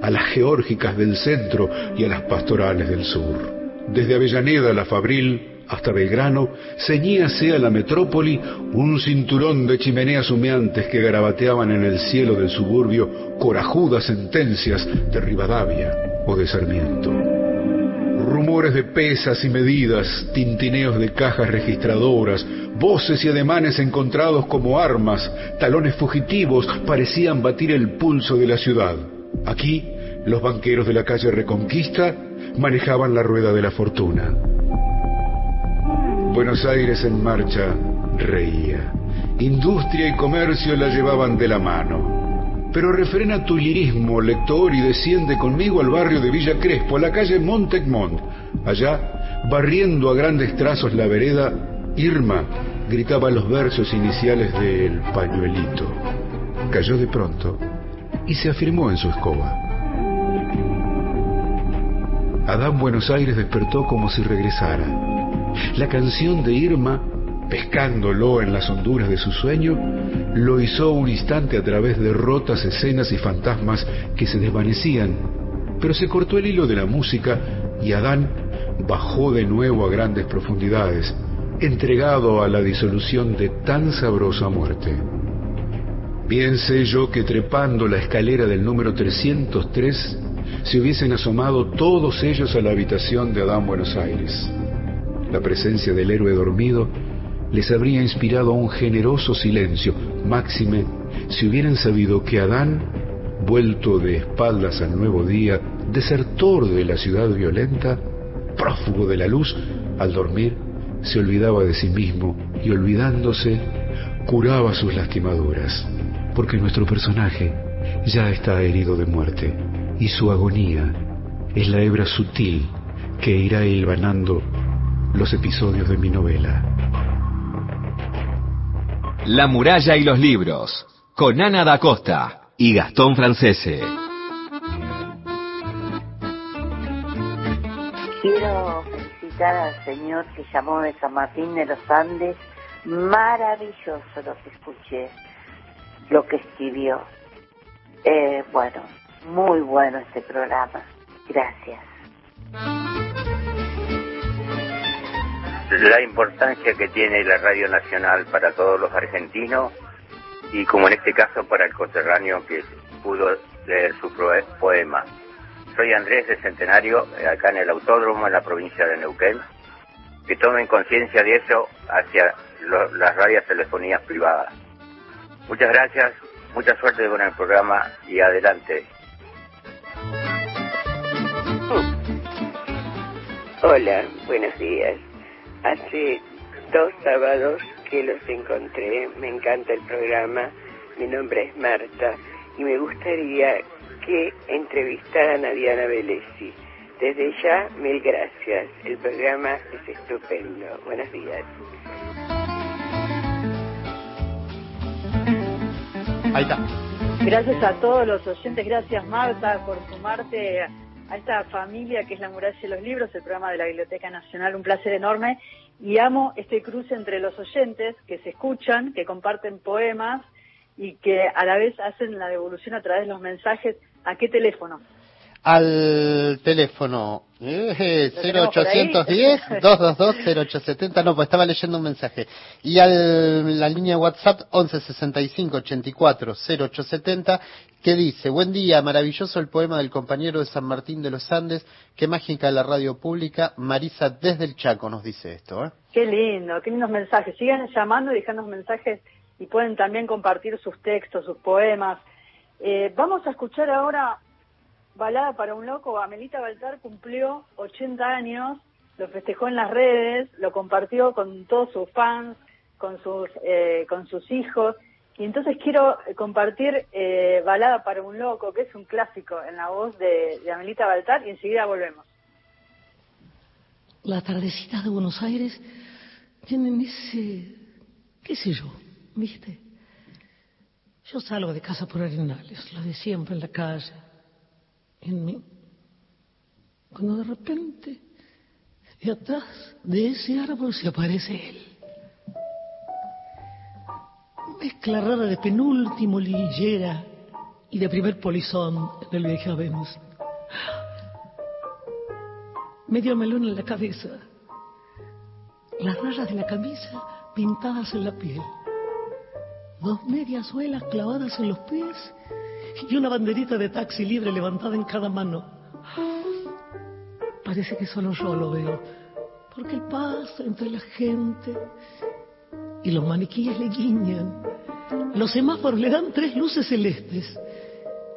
a las geórgicas del centro y a las pastorales del sur. Desde Avellaneda, la Fabril, hasta Belgrano, ceñíase a la metrópoli un cinturón de chimeneas humeantes que garabateaban en el cielo del suburbio corajudas sentencias de Rivadavia o de Sarmiento rumores de pesas y medidas, tintineos de cajas registradoras, voces y ademanes encontrados como armas, talones fugitivos parecían batir el pulso de la ciudad. Aquí, los banqueros de la calle Reconquista manejaban la rueda de la fortuna. Buenos Aires en marcha reía. Industria y comercio la llevaban de la mano. Pero refrena tu lirismo, lector, y desciende conmigo al barrio de Villa Crespo, a la calle Montecmont. Allá, barriendo a grandes trazos la vereda, Irma gritaba los versos iniciales del pañuelito. Cayó de pronto y se afirmó en su escoba. Adán Buenos Aires despertó como si regresara. La canción de Irma pescándolo en las honduras de su sueño, lo hizo un instante a través de rotas escenas y fantasmas que se desvanecían, pero se cortó el hilo de la música y Adán bajó de nuevo a grandes profundidades, entregado a la disolución de tan sabrosa muerte. Bien sé yo que trepando la escalera del número 303 se hubiesen asomado todos ellos a la habitación de Adán Buenos Aires. La presencia del héroe dormido les habría inspirado un generoso silencio, máxime si hubieran sabido que Adán, vuelto de espaldas al nuevo día, desertor de la ciudad violenta, prófugo de la luz, al dormir se olvidaba de sí mismo y olvidándose curaba sus lastimaduras, porque nuestro personaje ya está herido de muerte y su agonía es la hebra sutil que irá hilvanando los episodios de mi novela. La muralla y los libros, con Ana da Costa y Gastón Francese. Quiero felicitar al señor que llamó de San Martín de los Andes. Maravilloso lo que escuché, lo que escribió. Eh, bueno, muy bueno este programa. Gracias la importancia que tiene la Radio Nacional para todos los argentinos y como en este caso para el coterráneo que pudo leer su poema. Soy Andrés de Centenario, eh, acá en el Autódromo, en la provincia de Neuquén. Que tomen conciencia de eso hacia las radios telefonías privadas. Muchas gracias, mucha suerte con el programa y adelante. Hola, buenos días. Hace dos sábados que los encontré, me encanta el programa, mi nombre es Marta y me gustaría que entrevistaran a Diana Velesi. Desde ya, mil gracias. El programa es estupendo. Buenos días. Ahí está. Gracias a todos los oyentes, gracias Marta por sumarte a esta familia que es La Muralla de los Libros, el programa de la Biblioteca Nacional. Un placer enorme y amo este cruce entre los oyentes que se escuchan, que comparten poemas y que a la vez hacen la devolución a través de los mensajes ¿A qué teléfono? Al teléfono eh, 0810-222-0870, no, pues estaba leyendo un mensaje. Y a la línea WhatsApp 1165-84-0870, que dice, buen día, maravilloso el poema del compañero de San Martín de los Andes, qué mágica la radio pública, Marisa desde el Chaco nos dice esto. ¿eh? Qué lindo, qué lindos mensajes. Sigan llamando y dejando mensajes y pueden también compartir sus textos, sus poemas. Eh, vamos a escuchar ahora Balada para un Loco. Amelita Baltar cumplió 80 años, lo festejó en las redes, lo compartió con todos sus fans, con sus, eh, con sus hijos. Y entonces quiero compartir eh, Balada para un Loco, que es un clásico en la voz de, de Amelita Baltar, y enseguida volvemos. Las tardecitas de Buenos Aires tienen ese, qué sé yo, ¿viste? Yo salgo de casa por Arenales, lo de siempre en la calle, en mí. Cuando de repente, de atrás de ese árbol se aparece él. Mezcla rara de penúltimo lillera y de primer polizón en el viejo Venus. Medio melón en la cabeza, las rayas de la camisa pintadas en la piel, dos medias suelas clavadas en los pies y una banderita de taxi libre levantada en cada mano. Parece que solo yo lo veo, porque él pasa entre la gente y los maniquíes le guiñan. Los semáforos le dan tres luces celestes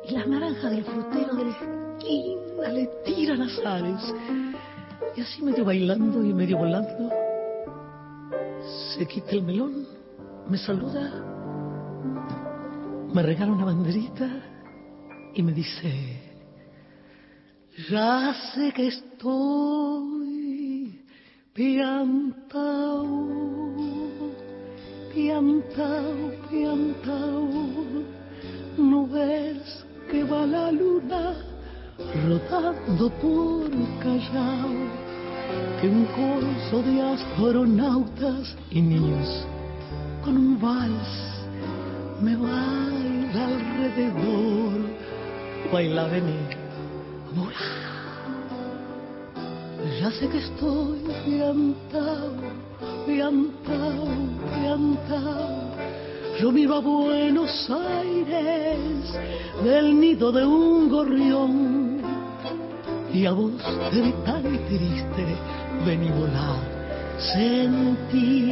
y las naranjas del frutero de la esquina le tiran azares. Y así medio bailando y medio volando, se quita el melón, me saluda, me regala una banderita y me dice, ya sé que estoy piantao, piantao, piantao, no ves que va la luna rodando por Callao, que un corso de astronautas y niños con un vals me baila alrededor baila venir, Ya sé que estoy piantao, piantao, piantao. Yo miro a Buenos Aires del nido de un gorrión y a vos te vi tan triste, vení volar, sentí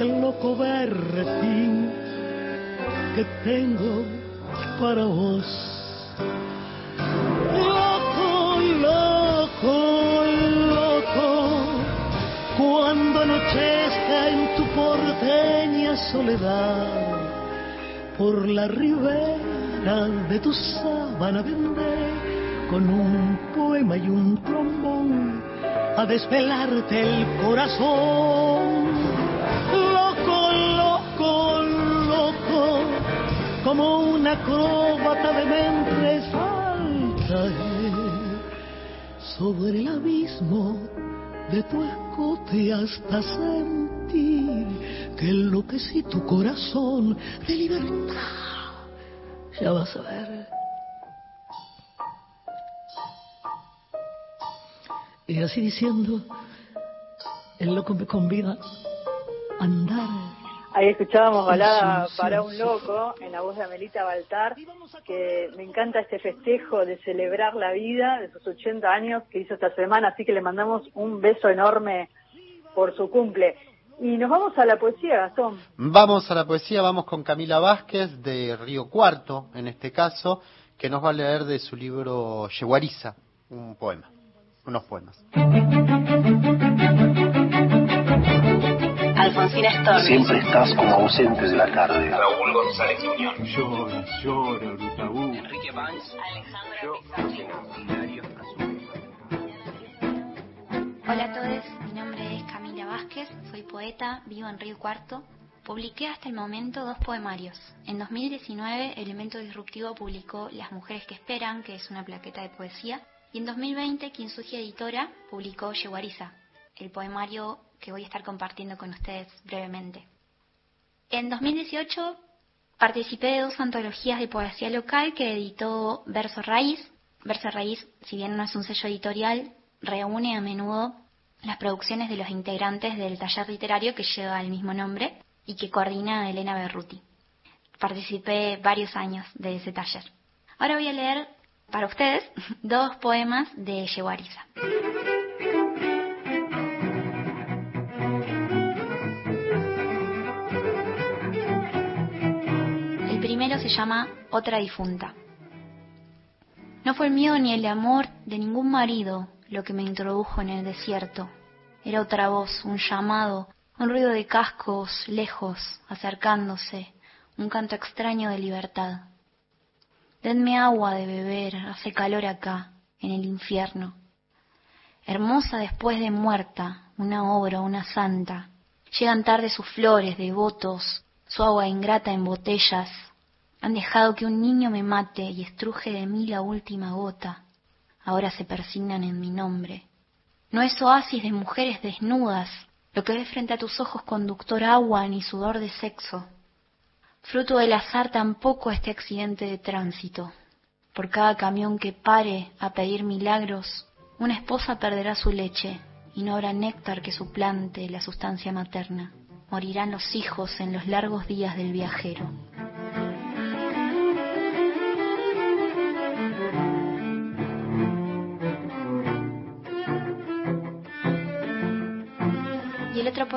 el loco berretín que tengo para vos. Loco, loco, loco, cuando anochezca en tu porteña soledad, por la ribera de tu sábana vendré con un poema y un trombón a desvelarte el corazón. Como una acróbata de mente saltaré sobre el abismo de tu escote hasta sentir que enloquecí tu corazón de libertad. Ya vas a ver. Y así diciendo, el loco me convida a andar. Ahí escuchábamos balada para un loco en la voz de Amelita Baltar, que me encanta este festejo de celebrar la vida de sus 80 años que hizo esta semana, así que le mandamos un beso enorme por su cumple. Y nos vamos a la poesía, Gastón. Vamos a la poesía, vamos con Camila Vázquez de Río Cuarto, en este caso, que nos va a leer de su libro Yeguariza, un poema, unos poemas. Alfonsina Storni. Siempre estás como ausente de la tarde. Raúl González Muñoz. Llora, llora. Enrique Banks. Alejandro Hola a todos, mi nombre es Camila Vázquez, soy poeta, vivo en Río Cuarto. Publiqué hasta el momento dos poemarios. En 2019, Elemento Disruptivo publicó Las Mujeres que Esperan, que es una plaqueta de poesía. Y en 2020, Kinsugi Editora publicó Yeguariza, el poemario que voy a estar compartiendo con ustedes brevemente. En 2018 Participé de dos antologías de poesía local que editó Verso Raíz. Verso Raíz, si bien no es un sello editorial, reúne a menudo las producciones de los integrantes del taller literario que lleva el mismo nombre y que coordina Elena Berruti. Participé varios años de ese taller. Ahora voy a leer para ustedes dos poemas de Yeguariza. Se llama Otra difunta. No fue el miedo ni el amor de ningún marido lo que me introdujo en el desierto. Era otra voz, un llamado, un ruido de cascos lejos, acercándose, un canto extraño de libertad. Denme agua de beber, hace calor acá, en el infierno. Hermosa después de muerta, una obra, una santa. Llegan tarde sus flores, devotos, su agua ingrata en botellas. Han dejado que un niño me mate y estruje de mí la última gota. Ahora se persignan en mi nombre. No es oasis de mujeres desnudas, lo que ves frente a tus ojos conductor agua ni sudor de sexo. Fruto del azar tampoco este accidente de tránsito. Por cada camión que pare a pedir milagros, una esposa perderá su leche y no habrá néctar que suplante la sustancia materna. Morirán los hijos en los largos días del viajero.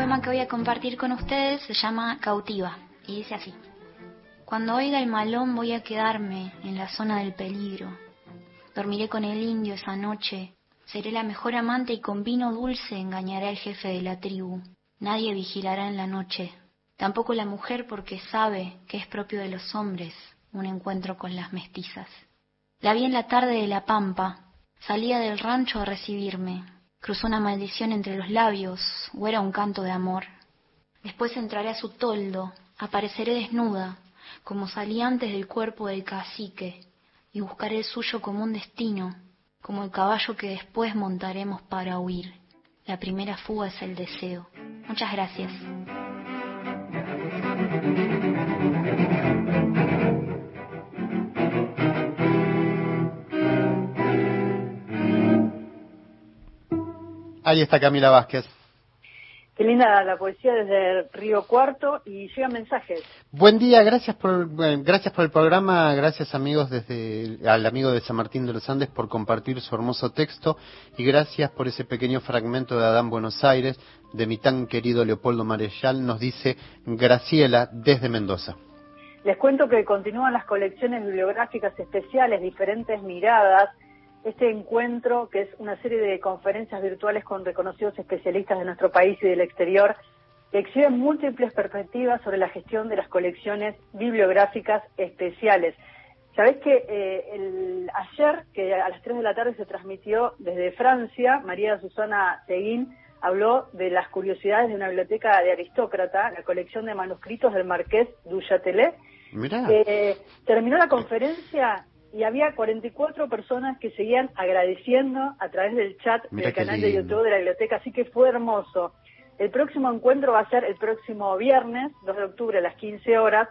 Poema que voy a compartir con ustedes se llama Cautiva y dice así. Cuando oiga el malón voy a quedarme en la zona del peligro. Dormiré con el indio esa noche. Seré la mejor amante y con vino dulce engañaré al jefe de la tribu. Nadie vigilará en la noche. Tampoco la mujer porque sabe que es propio de los hombres un encuentro con las mestizas. La vi en la tarde de la pampa. Salía del rancho a recibirme. Cruzó una maldición entre los labios o era un canto de amor. Después entraré a su toldo. Apareceré desnuda, como salí antes del cuerpo del cacique, y buscaré el suyo como un destino, como el caballo que después montaremos para huir. La primera fuga es el deseo. Muchas gracias. Ahí está Camila Vázquez. Qué linda la poesía desde Río Cuarto y llegan mensajes. Buen día, gracias por bueno, gracias por el programa, gracias amigos desde al amigo de San Martín de los Andes por compartir su hermoso texto y gracias por ese pequeño fragmento de Adán Buenos Aires de mi tan querido Leopoldo Marechal, nos dice Graciela desde Mendoza. Les cuento que continúan las colecciones bibliográficas especiales, diferentes miradas, este encuentro, que es una serie de conferencias virtuales con reconocidos especialistas de nuestro país y del exterior, que exhiben múltiples perspectivas sobre la gestión de las colecciones bibliográficas especiales. Sabés que eh, el, ayer, que a las 3 de la tarde se transmitió desde Francia, María Susana Seguín habló de las curiosidades de una biblioteca de aristócrata, la colección de manuscritos del Marqués du Châtelet. Eh, terminó la conferencia y había 44 personas que seguían agradeciendo a través del chat del canal de. YouTube de la biblioteca, así que fue hermoso. El próximo encuentro va a ser el próximo viernes, 2 de octubre a las 15 horas,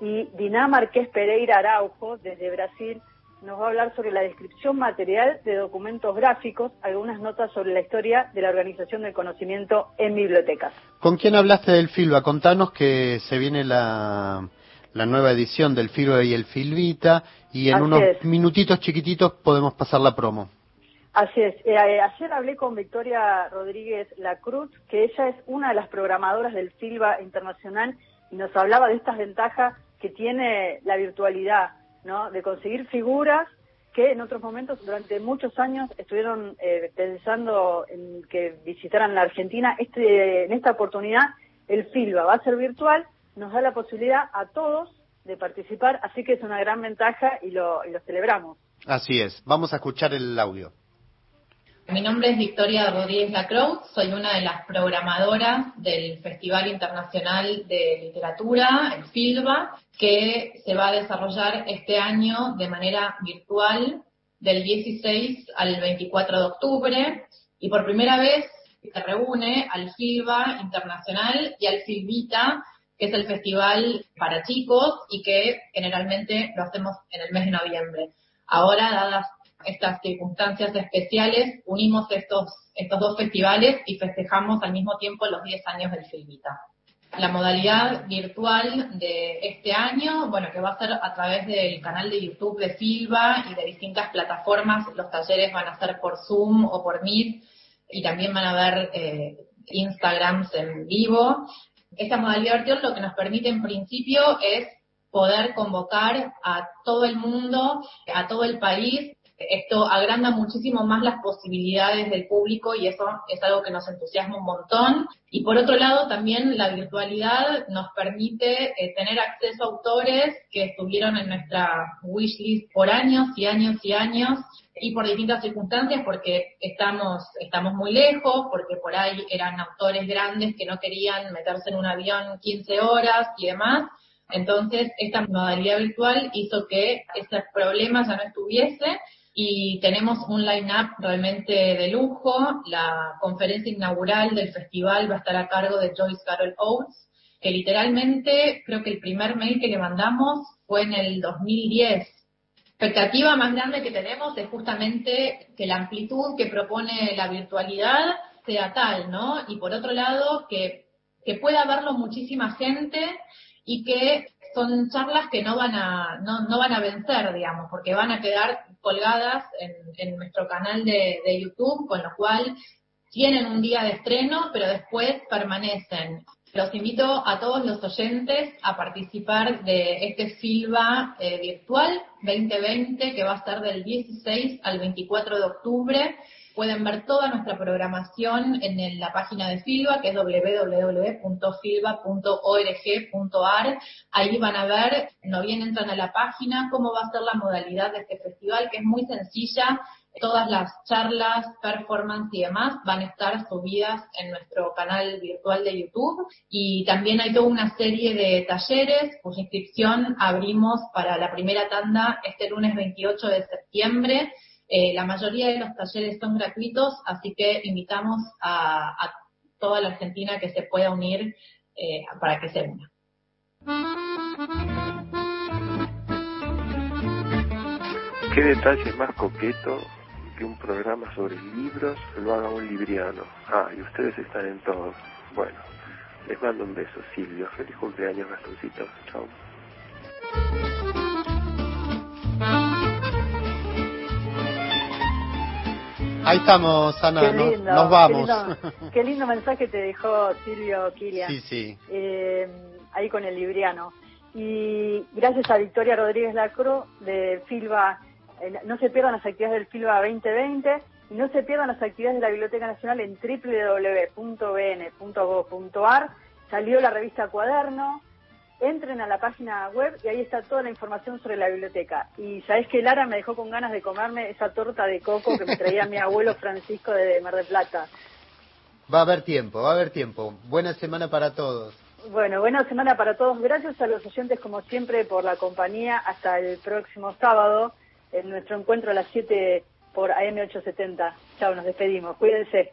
y Diná Marqués Pereira Araujo, desde Brasil, nos va a hablar sobre la descripción material de documentos gráficos, algunas notas sobre la historia de la organización del conocimiento en bibliotecas. ¿Con quién hablaste del Filba? Contanos que se viene la, la nueva edición del Filba y el Filvita y en Así unos es. minutitos chiquititos podemos pasar la promo. Así es. Eh, eh, ayer hablé con Victoria Rodríguez Lacruz, que ella es una de las programadoras del FILBA Internacional y nos hablaba de estas ventajas que tiene la virtualidad, ¿no? De conseguir figuras que en otros momentos durante muchos años estuvieron eh, pensando en que visitaran la Argentina. Este, en esta oportunidad el FILBA va a ser virtual, nos da la posibilidad a todos de participar, así que es una gran ventaja y lo, y lo celebramos. Así es. Vamos a escuchar el audio. Mi nombre es Victoria Rodríguez Lacroix, soy una de las programadoras del Festival Internacional de Literatura, el FILBA, que se va a desarrollar este año de manera virtual del 16 al 24 de octubre y por primera vez se reúne al FILBA Internacional y al FILBITA que es el festival para chicos y que generalmente lo hacemos en el mes de noviembre. Ahora, dadas estas circunstancias especiales, unimos estos, estos dos festivales y festejamos al mismo tiempo los 10 años del Filvita. La modalidad virtual de este año, bueno, que va a ser a través del canal de YouTube de Silva y de distintas plataformas, los talleres van a ser por Zoom o por Meet y también van a haber eh, Instagrams en vivo. Esta modalidad virtual lo que nos permite en principio es poder convocar a todo el mundo, a todo el país. Esto agranda muchísimo más las posibilidades del público y eso es algo que nos entusiasma un montón. Y por otro lado, también la virtualidad nos permite eh, tener acceso a autores que estuvieron en nuestra wishlist por años y años y años y por distintas circunstancias, porque estamos, estamos muy lejos, porque por ahí eran autores grandes que no querían meterse en un avión 15 horas y demás. Entonces, esta modalidad virtual hizo que ese problema ya no estuviese y tenemos un line-up realmente de lujo. La conferencia inaugural del festival va a estar a cargo de Joyce Carol Oates, que literalmente creo que el primer mail que le mandamos fue en el 2010 expectativa más grande que tenemos es justamente que la amplitud que propone la virtualidad sea tal, ¿no? Y por otro lado, que, que pueda verlo muchísima gente y que son charlas que no van a, no, no van a vencer, digamos, porque van a quedar colgadas en, en nuestro canal de, de YouTube, con lo cual tienen un día de estreno, pero después permanecen. Los invito a todos los oyentes a participar de este Silva eh, Virtual 2020 que va a ser del 16 al 24 de octubre. Pueden ver toda nuestra programación en la página de Silva, que es www.silva.org.ar. Ahí van a ver, no bien entran a la página, cómo va a ser la modalidad de este festival, que es muy sencilla Todas las charlas, performance y demás van a estar subidas en nuestro canal virtual de YouTube y también hay toda una serie de talleres cuya inscripción abrimos para la primera tanda este lunes 28 de septiembre. Eh, la mayoría de los talleres son gratuitos, así que invitamos a, toda la Argentina que se pueda unir eh, para que se una. ¿Qué detalle más coqueto un programa sobre libros lo haga un libriano. Ah, y ustedes están en todo. Bueno, les mando un beso, Silvio. Feliz cumpleaños, Gastoncito. Chao. Ahí estamos, Ana, nos, vamos. Qué lindo, mensaje te dejó Silvio Kilian. Sí, sí. Eh, ahí con el libriano. Y gracias a Victoria Rodríguez Lacro de Filba no se pierdan las actividades del FILBA 2020 y no se pierdan las actividades de la Biblioteca Nacional en www.bn.gov.ar. Salió la revista Cuaderno, entren a la página web y ahí está toda la información sobre la biblioteca. Y sabes que Lara me dejó con ganas de comerme esa torta de coco que me traía mi abuelo Francisco de Mar del Plata. Va a haber tiempo, va a haber tiempo. Buena semana para todos. Bueno, buena semana para todos. Gracias a los oyentes como siempre por la compañía. Hasta el próximo sábado en nuestro encuentro a las 7 por AM870. Chao, nos despedimos. Cuídense.